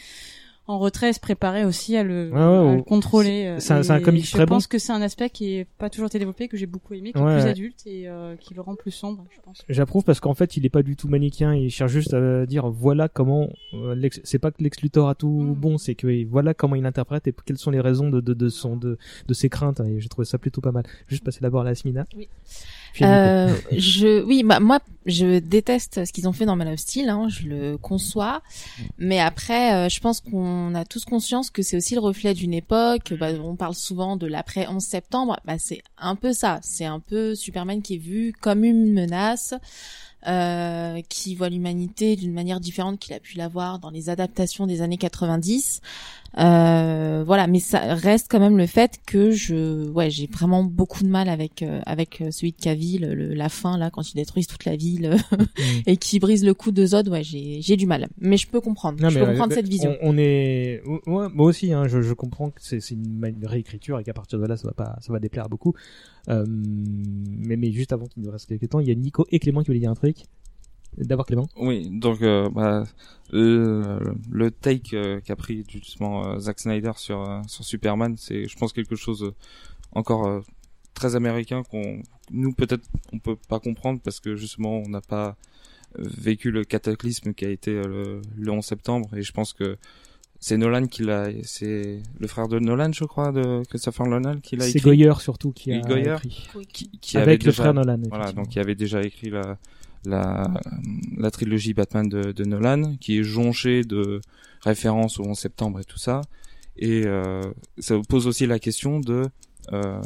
en retrait, se préparer aussi à le, ouais, à le contrôler. euh, C'est un- c'est un je très bon. pense que c'est un aspect qui est pas toujours été développé, que j'ai beaucoup aimé, qui Ouais, est plus ouais. adulte et euh, qui le rend plus sombre, je pense. J'approuve parce qu'en fait, il est pas du tout manichéen. Il cherche juste à dire voilà comment euh, c'est pas que Lex Luthor a tout bon, c'est que voilà comment il interprète et quelles sont les raisons de de, de son de de ses craintes. Et j'ai trouvé ça plutôt pas mal. Juste passer d'abord à la Smina. Oui. Euh, je, oui, bah, moi, je déteste ce qu'ils ont fait dans Man of Steel, hein, je le conçois. Mais après, euh, je pense qu'on a tous conscience que c'est aussi le reflet d'une époque. Bah, on parle souvent de l'après 11 septembre. Bah, c'est un peu ça. C'est un peu Superman qui est vu comme une menace. Euh, qui voit l'humanité d'une manière différente qu'il a pu l'avoir dans les adaptations des années 90. Euh, voilà, mais ça reste quand même le fait que je, ouais, j'ai vraiment beaucoup de mal avec euh, avec euh, celui de Cavill, le, la fin là quand il détruit toute la ville et qui brise le cou de Zod. Ouais, j'ai j'ai du mal, mais je peux comprendre. Non, je peux comprendre euh, cette vision. On, on est, ouais, moi aussi, hein, je, je comprends que c'est c'est une, réécriture et qu'à partir de là, ça va pas, ça va déplaire beaucoup. Euh, mais, mais juste avant qu'il nous reste quelques temps, il y a Nico et Clément qui voulaient dire un truc. D'abord Clément. Oui, donc euh, bah, le, le take euh, qu'a pris justement euh, Zack Snyder sur euh, sur Superman, c'est je pense quelque chose euh, encore euh, très américain qu'on nous peut-être on peut pas comprendre parce que justement on n'a pas vécu le cataclysme qui a été euh, le, le 11 septembre. Et je pense que c'est Nolan qui l'a c'est le frère de Nolan je crois de Christopher Nolan qui l'a C'est écrit. Goyer surtout qui a Goyer, écrit. qui, qui Avec avait le déjà- frère Nolan, voilà donc il avait déjà écrit la la la trilogie Batman de, de Nolan qui est jonchée de références au 11 septembre et tout ça. Et euh, ça pose aussi la question de euh,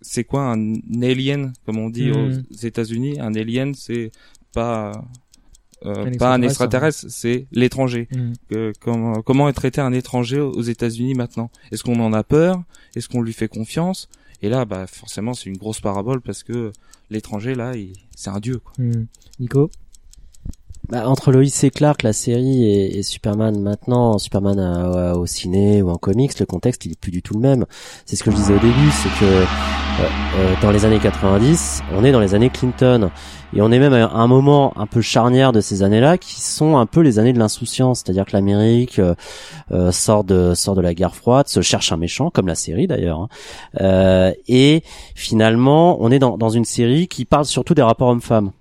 c'est quoi un alien comme on dit Mhm. aux États-Unis? Un alien c'est pas euh, Un pas un extraterrestre, c'est l'étranger. Comment, comment est traité un étranger aux États-Unis maintenant? Est-ce qu'on en a peur? Est-ce qu'on lui fait confiance? Et là, bah forcément, c'est une grosse parabole parce que l'étranger là, c'est un dieu. Hmm. Nico? Bah, entre Lois et Clark, la série, et, Superman maintenant, Superman au ciné ou en comics, le contexte il est plus du tout le même. C'est ce que je disais au début, c'est que euh, euh, dans les années 90, on est dans les années Clinton. Et on est même à un moment un peu charnière de ces années-là qui sont un peu les années de l'insouciance, c'est-à-dire que l'Amérique euh, euh, sort de sort de la guerre froide, se cherche un méchant, comme la série d'ailleurs. hein. Euh, et finalement, on est dans, dans une série qui parle surtout des rapports hommes-femmes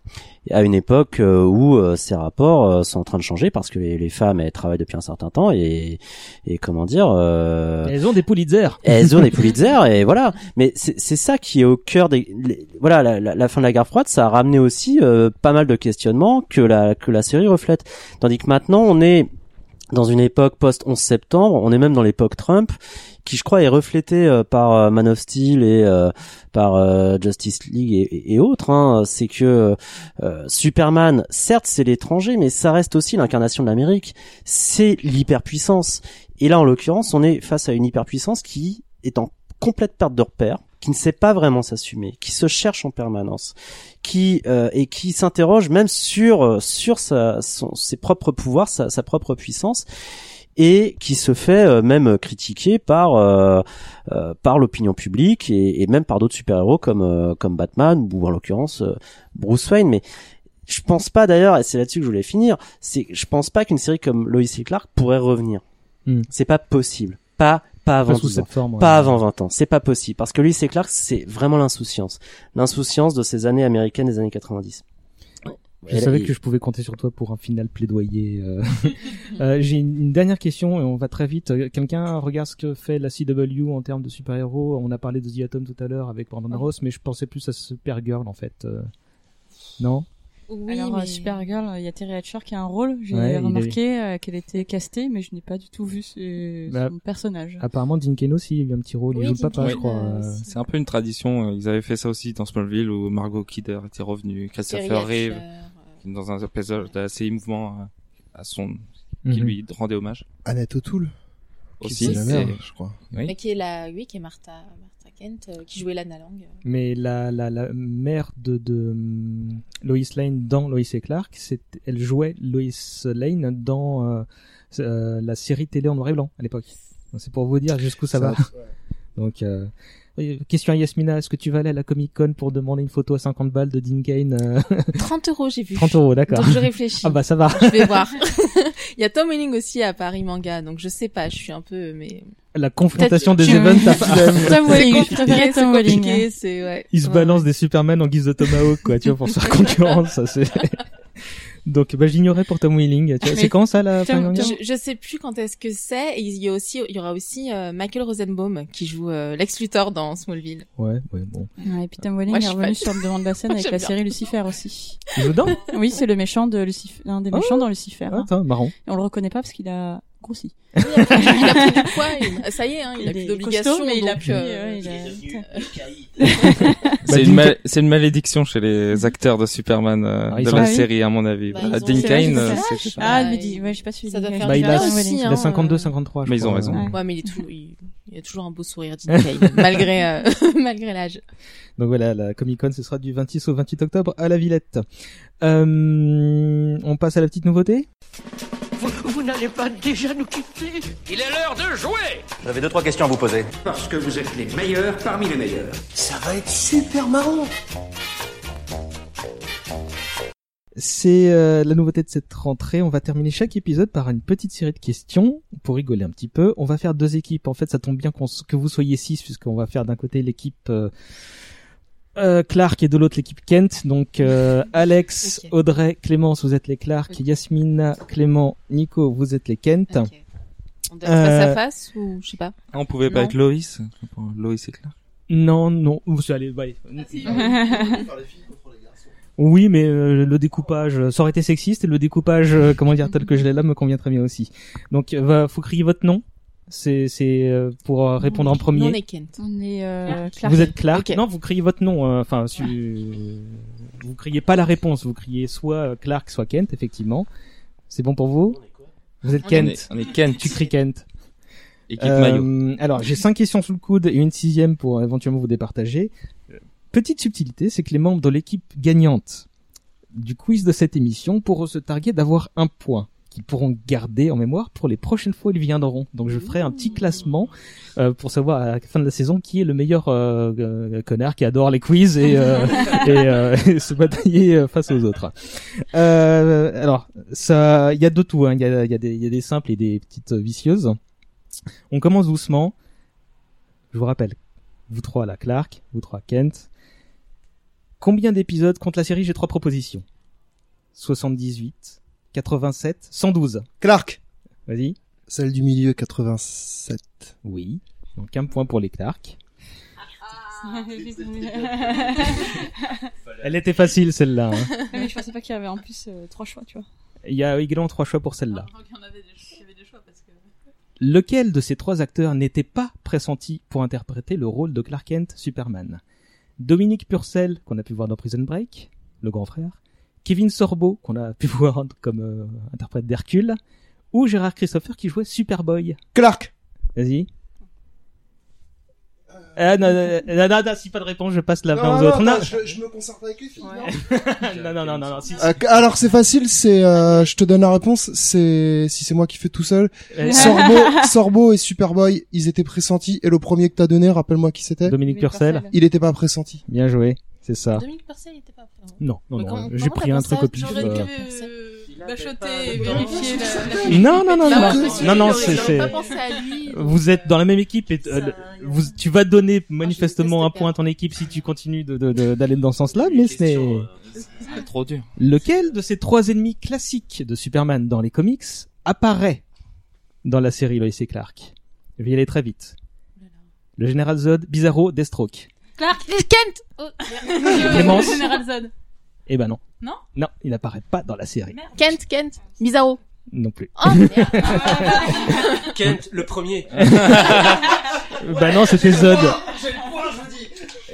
à une époque euh, où euh, ces rapports euh, sont en train de changer parce que les, les femmes elles travaillent depuis un certain temps et et comment dire euh, Elles ont des Pulitzer. elles ont des Pulitzer et voilà mais c'est c'est ça qui est au cœur des les- voilà la, la, la fin de la guerre froide ça a ramené aussi euh, pas mal de questionnements que la que la série reflète tandis que maintenant on est dans une époque post 11 septembre, on est même dans l'époque Trump, qui je crois est reflétée euh, par euh, Man of Steel et euh, par Justice League et, autres. hein. C'est que Superman, certes c'est l'étranger, mais ça reste aussi l'incarnation de l'Amérique. C'est l'hyperpuissance. Et là, en l'occurrence, on est face à une hyperpuissance qui est en complète perte de repère, qui ne sait pas vraiment s'assumer, qui se cherche en permanence, qui euh, et qui s'interroge même sur euh, sur sa, son- ses propres pouvoirs, sa, sa propre puissance, et qui se fait euh, même critiquer par euh, euh, par l'opinion publique et, et même par d'autres super-héros comme euh, comme Batman ou en l'occurrence euh, Bruce Wayne. Mais je pense pas d'ailleurs, et c'est là-dessus que je voulais finir, c'est je pense pas qu'une série comme Lois et Clark pourrait revenir. Hmm. C'est pas possible. Pas pas avant Pas sous 10 ans. cette forme, ouais. Pas avant 20 ans. C'est pas possible. Parce que Lois et Clark, c'est vraiment l'insouciance. L'insouciance de ces années américaines des années 90. Je savais que je pouvais compter sur toi pour un final plaidoyer. euh. Euh, J'ai une une dernière question et on va très vite. Euh, Quelqu'un regarde ce que fait la CW en termes de super-héros. On a parlé de The Atom tout à l'heure avec Brandon Ross, mais je pensais plus à Supergirl en fait. Euh, Non? Oui, Alors, euh, mais- Supergirl, il y a Terry Hatcher qui a un rôle. J'ai Ouais, il est- remarqué euh, qu'elle était castée, mais je n'ai pas du tout vu ce- Bah, son personnage. Apparemment, Dean Cain aussi, il a eu un petit rôle. Oui, il joue le Dean papa, je crois. euh, euh. C'est un peu une tradition. euh, Ils avaient fait ça aussi dans Smallville où Margot Kidder était revenue, Christopher Reeve dans un épisode assez émouvant euh, à son qui Mhm. lui rendait hommage. Annette O'Toole. Aussi, c'est la mère, je crois. Oui. Mais qui est la, oui, qui est Martha Kent, euh, qui jouait Lana Lang. Mais la, la, la mère de, de hum, Lois Lane dans Lois et Clark, c'est, elle jouait Lois Lane dans euh, euh, la série télé en noir et blanc à l'époque. C'est pour vous dire jusqu'où ça, Ça va. ouais. Donc, euh, question à Yasmina, est-ce que tu vas aller à la Comic Con pour demander une photo à 50 balles de Dean Kane euh? 30 euros, j'ai vu. 30 euros, d'accord. Donc je réfléchis. Ah bah ça va. Je vais voir. Il y a Tom Welling aussi à Paris Manga, donc je sais pas, je suis un peu, mais. La confrontation des events à Tom C'est Welling, Tom Tom Welling. Welling. C'est, ouais. Il se Ouais. balance des Superman en guise de Tomahawk, quoi, tu vois, pour se faire concurrence, ça c'est... Donc, bah, j'ignorais pour Tom Welling. C'est quand ça, la fin Tom- dernière je, je sais plus quand est-ce que c'est. Et il y a aussi, il y aura aussi euh, Michael Rosenbaum qui joue euh, Lex Luthor dans Smallville. Ouais, ouais, bon. Ouais, et puis Tom Welling est revenu sur le devant de la scène avec la bien. série Lucifer aussi. Il joue dedans? Oui, c'est le méchant de Lucifer, l'un des Ah méchants dans Lucifer. hein. Attends, marrant. Et on le reconnaît pas parce qu'il a grossi. Oui, il a pris- il a pris du poids. ça y est, hein, il, a plus d'obligations. costaud, mais il a euh, il a- C'est une, mal- malédiction chez les acteurs de Superman euh, Ah, de la Ah oui. série, à mon avis. Bah, Bah, Dean Cain, c'est- Ah, mais dis, ouais, je sais pas si ça doit faire Bah, il a, aussi, il a hein, 52, euh. 53, je Mais ils ont raison. Ouais. Ouais, mais il est toujours, il, il a toujours un beau sourire, Dean Cain, malgré, euh, malgré l'âge. Donc voilà, la Comic Con, ce sera du 26 au 28 octobre à la Villette. Euh, on passe à la petite nouveauté? N'allez pas déjà nous quitter Il est l'heure de jouer J'avais deux, trois questions à vous poser. Parce que vous êtes les meilleurs parmi les meilleurs. Ça va être super marrant. C'est euh, la nouveauté de cette rentrée. On va terminer chaque épisode par une petite série de questions pour rigoler un petit peu. On va faire deux équipes. En fait, ça tombe bien que vous soyez six puisqu'on va faire d'un côté l'équipe euh, euh, Clark et de l'autre l'équipe Kent. Donc euh, Alex. Audrey, Clémence, vous êtes les Clark. Yasmina, Clément, Nico, vous êtes les Kent. On doit être face Euh, à face ou je sais pas. Ah, on pouvait pas être Loïs Loïs et Clark. Non, non. Vous allez. ouais. Oui, mais euh, le découpage, ça aurait été sexiste et le découpage, euh, comment dire, tel que je l'ai là, me convient très bien aussi. Donc, euh, va, faut crier votre nom. C'est, c'est euh, pour euh, répondre en premier. on est Kent. On est euh, Clark. Vous êtes Clark. Non, vous criez votre nom. euh, Enfin, su- euh, vous criez pas la réponse. Vous criez soit euh, Clark, soit Kent, effectivement. C'est bon pour vous? Vous êtes On Kent. est- on est Kent. Tu cries Kent. Équipe Euh, maillot. Alors, j'ai cinq questions sous le coude et une sixième pour éventuellement vous départager. Petite subtilité, c'est que les membres de l'équipe gagnante du quiz de cette émission pourront se targuer d'avoir un point qu'ils pourront garder en mémoire pour les prochaines fois où ils viendront. Donc je ferai un petit classement euh, pour savoir à la fin de la saison qui est le meilleur euh, euh, connard qui adore les quiz et, euh, et, euh, et se batailler face aux autres. Euh, alors ça, il y a de tout. hein. Il y, a, y, a y a des simples et des petites vicieuses. On commence doucement. Je vous rappelle, vous trois la Clark, vous trois Kent. Combien d'épisodes contre la série? J'ai trois propositions. 78, 87, 112. Clark Vas-y. Celle du milieu, 87. Oui. Donc un point pour les Clark. Elle était facile celle-là. hein. Mais je pensais pas qu'il y avait en plus euh, trois choix, tu vois. Il y a également trois choix pour celle-là. Lequel de ces trois acteurs n'était pas pressenti pour interpréter le rôle de Clark Kent Superman? Dominique Purcell, qu'on a pu voir dans Prison Break, le grand frère, Kevin Sorbo, qu'on a pu voir comme euh, interprète d'Hercule, ou Gérard Christopher qui jouait Superboy. Clark Vas-y. Ah, non, non, non, non, non, si pas de réponse, je passe la main aux non, autres. non, Non. je, je me concentre avec les filles. non, non, non, non, non, si, si. Euh, alors c'est facile, c'est euh, je te donne la réponse, c'est si c'est moi qui fais tout seul. Euh, Sorbo, Sorbo et Superboy, ils étaient pressentis et le premier que t'as donné, rappelle-moi qui c'était Dominique Purcell. Il était pas pressenti. Bien joué, c'est ça. Dominique pas prêt. Non, non, non, comment- j'ai pris un truc au pif. J'aurais euh. pu bachoter et vérifier la, la Non, non, non, Bah, non, non, non, c'est, j'aurais c'est, pas pensé à lui. vous êtes dans la même équipe et, euh, vous, tu vas donner manifestement un point à ton équipe si tu continues d'aller dans ce sens-là, mais ce n'est, C'est trop dur. lequel de ces trois ennemis classiques de Superman dans les comics apparaît dans la série Lois et Clark? Je vais y aller très vite. Le général Zod, Bizarro, Deathstroke. Clark Kent oh, Clémence. Général Zod. Eh ben non. Non Non, il n'apparaît pas dans la série. Kent, Kent, Bizarro. Non plus. Oh, merde. Kent, le premier. bah non, c'était Zod.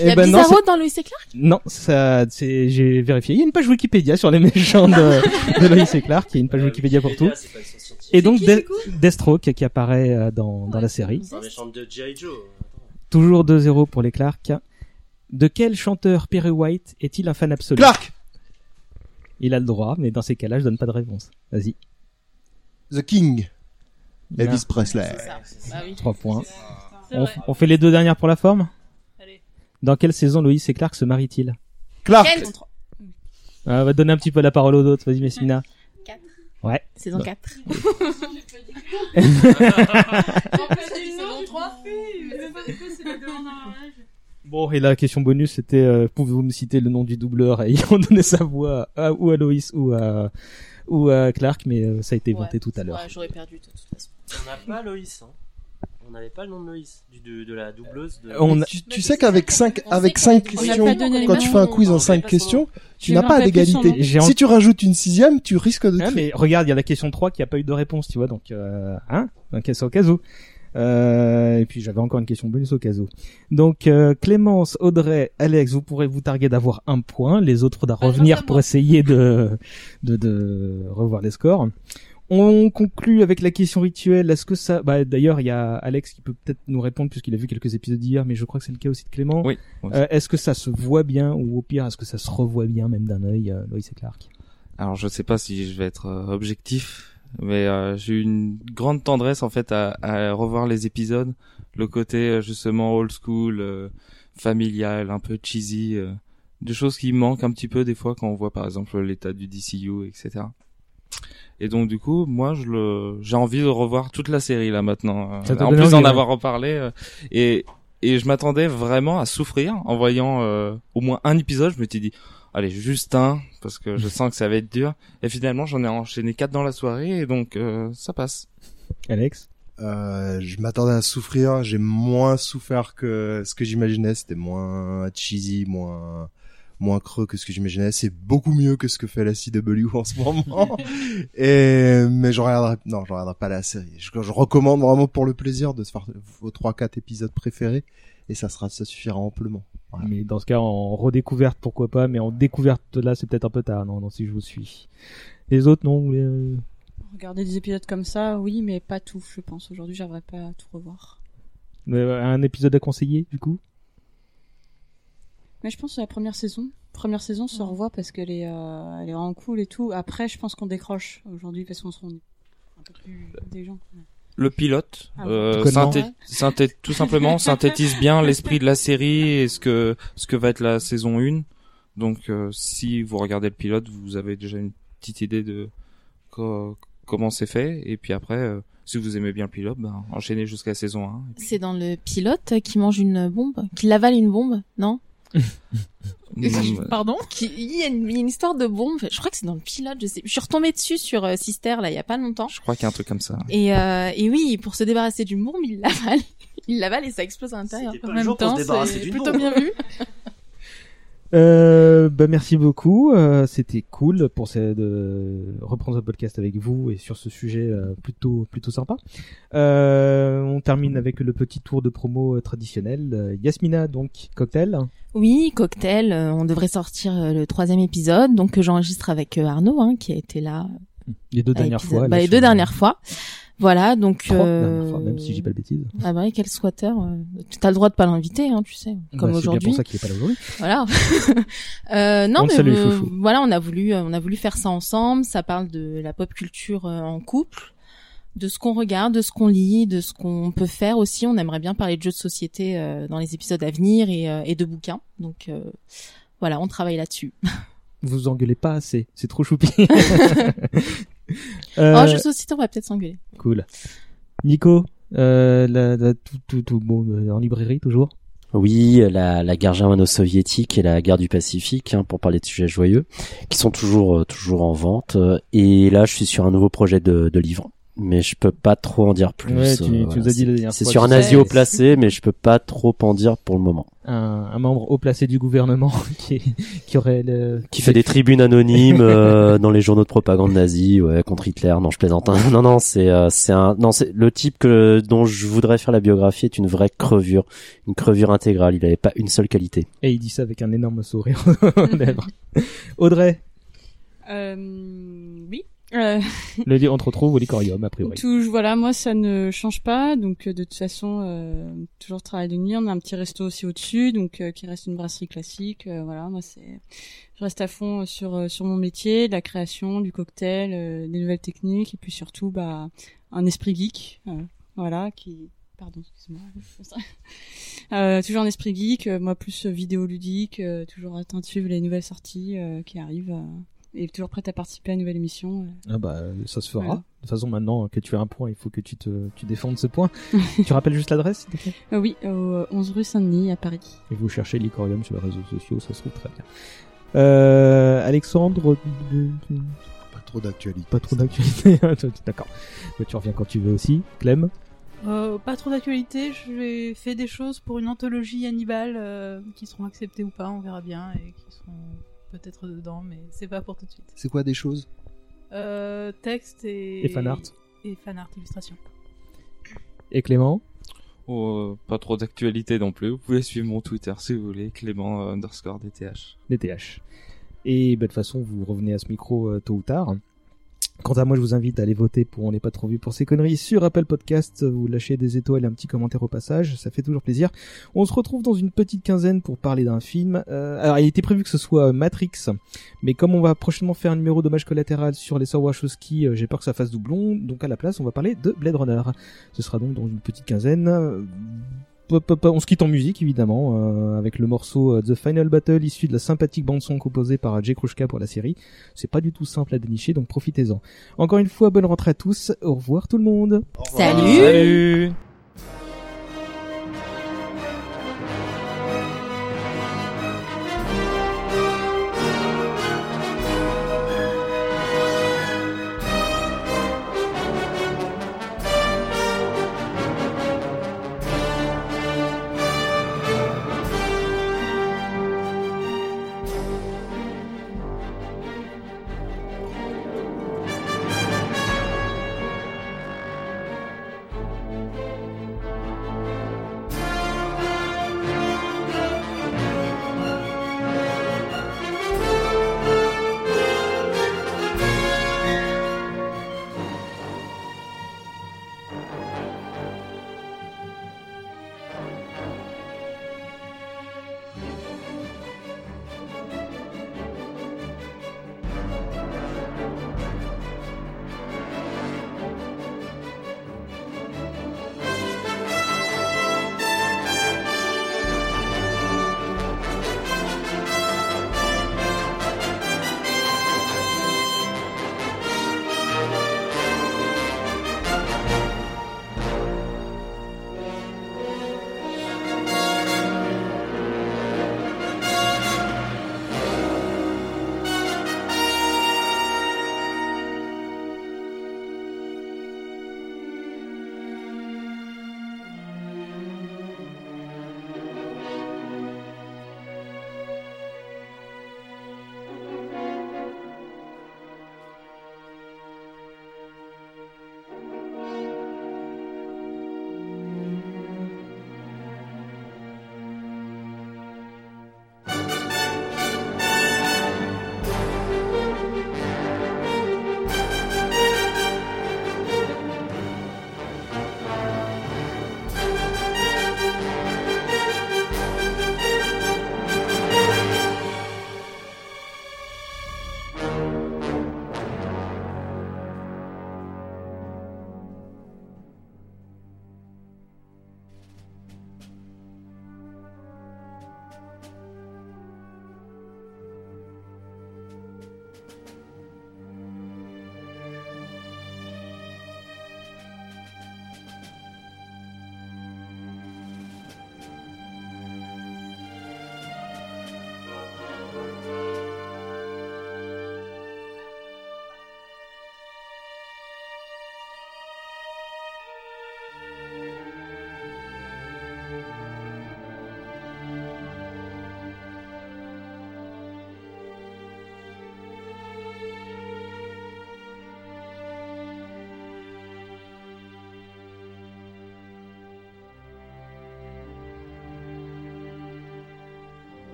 Il y a ben non, Bizarro c'est- dans Lois et Clark Non, ça, c'est, j'ai vérifié. Il y a une page Wikipédia sur les méchants de, de Lois et Clark. Il y a une page Wikipédia pour tout. Et donc, De- Deathstroke qui apparaît euh, dans, dans la série. C'est un méchant de G.I. Joe. Toujours 2-0 pour les Clark. De quel chanteur Perry White est-il un fan absolu? Clark Il a le droit, mais dans ces cas-là, je donne pas de réponse. Vas-y. The King. Bien. Elvis Presley. Bah oui. 3 points. On, on fait les deux dernières pour la forme? Allez. Dans quelle saison Loïs et Clark se marient-ils? Clark. Ah, On va donner un petit peu la parole aux autres. Vas-y, Messina. Quatre. Ouais. Saison Bah. 4. saison 3. Bon, et la question bonus, c'était euh, pouvez-vous me citer le nom du doubleur Et ils ont donné sa voix à, ou à Loïs ou à, ou à Clark, mais euh, ça a été vanté tout à l'heure. Ouais, j'aurais perdu de toute façon. On n'a pas Loïs. Hein. On n'avait pas le nom de Loïs, du, de, de la doubleuse. De... On a- Tu, tu sais qu'avec cinq, On sait avec qu'on cinq questions, quand tu fais un quiz On en avait cinq pas son questions, nom. tu n'as pas d'égalité. Si tu rajoutes une sixième, tu risques de. Ah, mais regarde, il y a la question 3 qui a pas eu de réponse, tu vois, donc, euh, hein, donc c'est au cas où. Euh, et puis j'avais encore une question bonus au cas où. Donc euh, Clémence, Audrey, Alex, vous pourrez vous targuer d'avoir un point. Les autres faudra revenir pour essayer de, de de revoir les scores. On conclut avec la question rituelle. Est-ce que ça, bah d'ailleurs il y a Alex qui peut peut-être nous répondre puisqu'il a vu quelques épisodes d'hier, mais je crois que c'est le cas aussi de Clément. Oui. Euh, est-ce que ça se voit bien ou au pire est-ce que ça se revoit bien même d'un œil, euh, Loïs et Clark? Alors je sais pas si je vais être euh, objectif, mais euh, j'ai eu une grande tendresse en fait à, à revoir les épisodes, le côté euh, justement old school, euh, familial, un peu cheesy, euh, des choses qui manquent un petit peu des fois quand on voit par exemple l'état du DCU, etc. Et donc du coup, moi, je le, j'ai envie de revoir toute la série là maintenant. euh, en plus d'en avoir reparlé, euh, et et je m'attendais vraiment à souffrir en voyant euh, au moins un épisode. Je me suis dit, allez, juste un, parce que je sens que ça va être dur. Et finalement, j'en ai enchaîné quatre dans la soirée, et donc euh, ça passe. Alex Euh, je m'attendais à souffrir, j'ai moins souffert que ce que j'imaginais, c'était moins cheesy, moins moins creux que ce que j'imaginais, c'est beaucoup mieux que ce que fait la CW en ce moment. Et mais je regarderai non, je regarderai pas la série. Je, je recommande vraiment pour le plaisir de se faire vos 3 4 épisodes préférés et ça sera ça suffira amplement. Voilà. Mais dans ce cas, en redécouverte, pourquoi pas, mais en découverte là, c'est peut-être un peu tard, non, non, si je vous suis. Les autres, non, euh, Regarder des épisodes comme ça, oui, mais pas tout, je pense. Aujourd'hui, j'aimerais pas tout revoir. euh, un épisode à conseiller, du coup? Mais je pense que la première saison, première saison se revoit parce qu'elle est, euh, elle est vraiment cool et tout. Après, je pense qu'on décroche aujourd'hui parce qu'on se rend un peu plus intelligent. Le pilote, Ah euh, bon synthé- Ouais. synthé- tout simplement synthétise bien l'esprit de la série et ce que ce que va être la saison 1. Donc euh, si vous regardez le pilote, vous avez déjà une petite idée de co- comment c'est fait. Et puis après, euh, si vous aimez bien le pilote, ben, enchaînez jusqu'à la saison 1. C'est dans le pilote qui mange une bombe, qui avale une bombe, non? Pardon Il y, a une, il y a une histoire de bombe. Je crois que c'est dans le pilote. Je sais. Je suis retombée dessus sur euh, Sister là il y a pas longtemps. Je crois qu'il y a un truc comme ça. Et, euh, et oui, pour se débarrasser d'une bombe, il l'avale. Il l'avale et ça explose à l'intérieur. En même temps, c'est plutôt bombe. bien vu. Euh, bah merci beaucoup, euh, c'était cool pour de reprendre ce podcast avec vous et sur ce sujet euh, plutôt plutôt sympa. Euh, on termine avec le petit tour de promo euh, traditionnel. Euh, Yasmina donc cocktail. Oui, cocktail. euh, on devrait sortir le troisième épisode, donc que j'enregistre avec Arnaud, hein, qui a été là. Les deux à dernières fois. Bah, les deux dernières fois. Voilà, donc. Trois euh, fois, même si je dis pas de bêtises. Ah bah oui, quel squatter. euh, T'as le droit de pas l'inviter, hein, tu sais, Bah, comme c'est bien aujourd'hui. pour ça qu'il est pas là aujourd'hui. Voilà. euh, non, On mais salue, euh, voilà, on a voulu, euh, on a voulu faire ça ensemble. Ça parle de la pop culture euh, en couple, de ce qu'on regarde, de ce qu'on lit, de ce qu'on peut faire aussi. On aimerait bien parler de jeux de société euh, dans les épisodes à venir et, euh, et de bouquins. Donc euh, voilà, on travaille là-dessus. Vous engueulez pas assez, c'est trop choupi. En jeux de société, on va peut-être s'engueuler. Cool. Nico, euh, la, la- tout, tout, tout, bon, euh, en librairie toujours. Oui, la, la guerre germano-soviétique et la guerre du Pacifique, hein, pour parler de sujets joyeux, qui sont toujours euh, toujours en vente. Euh, Et là, je suis sur un nouveau projet de, de livre, mais je peux pas trop en dire plus. Ouais, tu- Euh, tu voilà, nous as dit c'est- la dernière C'est fois, sur un asio placé, mais je peux pas trop en dire pour le moment. Un, un membre haut placé du gouvernement qui, qui aurait le, Qui fait des tribunes anonymes euh, dans les journaux de propagande nazie, ouais, contre Hitler. Non, je plaisante. hein. Non, non, c'est euh, c'est un non, c'est le type que dont je voudrais faire la biographie est une vraie crevure, une crevure intégrale. Il avait pas une seule qualité. Et il dit ça avec un énorme sourire. Audrey, Euh, oui. Euh, on te retrouve au Licorium, a priori. Tout, voilà, moi ça ne change pas, donc euh, de toute façon euh, toujours travail de nuit. On a un petit resto aussi au-dessus, donc euh, qui reste une brasserie classique. euh, voilà, moi c'est, je reste à fond sur euh, sur mon métier, de la création, du cocktail, euh, des nouvelles techniques, et puis surtout bah un esprit geek, euh, voilà, qui Pardon, excuse-moi. Euh, toujours un esprit geek, euh, moi plus euh, vidéoludique, euh, toujours atteint de suivre les nouvelles sorties euh, qui arrivent euh, et toujours prête à participer à une nouvelle émission. euh. Ah bah ça se fera. Voilà. De toute façon maintenant que tu as un point, il faut que tu te tu défendes ce point. tu rappelles juste l'adresse Euh, oui, au 11 rue Saint-Denis à Paris. Et vous cherchez Licorium sur les réseaux sociaux, ça se trouve très bien. Euh, Alexandre, Pas trop d'actualité. pas trop d'actualité. D'accord. Toi, tu reviens quand tu veux aussi. Clem? Euh, pas trop d'actualité, j'ai fait des choses pour une anthologie Hannibal euh, qui seront acceptées ou pas, on verra bien, et qui seront peut-être dedans, mais c'est pas pour tout de suite. C'est quoi des choses? Euh, texte et... Et fan art. Et fan art, illustration. Et Clément? Oh, euh, pas trop d'actualité non plus. Vous pouvez suivre mon Twitter si vous voulez, Clément euh, underscore DTH. DTH. Et bah, de toute façon, vous revenez à ce micro euh, tôt ou tard. Quant à moi, je vous invite à aller voter pour On n'est pas trop vu pour ces conneries sur Apple Podcast. Vous lâchez des étoiles et un petit commentaire au passage, ça fait toujours plaisir. On se retrouve dans une petite quinzaine pour parler d'un film. Euh, alors, il était prévu que ce soit euh, Matrix, mais comme on va prochainement faire un numéro dommage collatéral sur les sœurs Wachowski, euh, j'ai peur que ça fasse doublon. Donc à la place, on va parler de Blade Runner. Ce sera donc dans une petite quinzaine. Hop, hop, hop. On se quitte en musique évidemment euh, avec le morceau euh, The Final Battle issu de la sympathique bande son composée par Jay Krushka pour la série. C'est pas du tout simple à dénicher donc profitez-en. Encore une fois bonne rentrée à tous. Au revoir tout le monde. Salut. Salut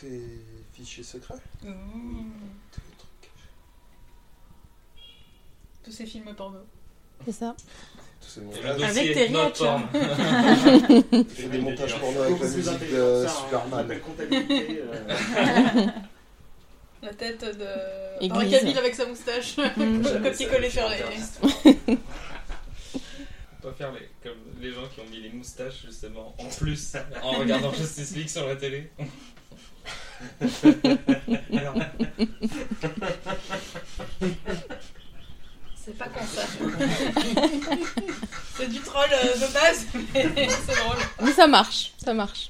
tes fichiers secrets? Tous ces films porno. C'est ça. Tous ces montages. Avec Terry Not Hatcher. Porn. Tu fais des montages porno avec la musique de hein. Superman. La comptabilité, euh, La tête de. Henri Cavill avec sa moustache. Mm. Copier-coller sur les. On peut faire les, comme les gens qui ont mis les moustaches justement en plus en regardant Justice League sur la télé. C'est pas con ça. c'est du troll euh, de base, mais c'est drôle. Mais ça marche, ça marche.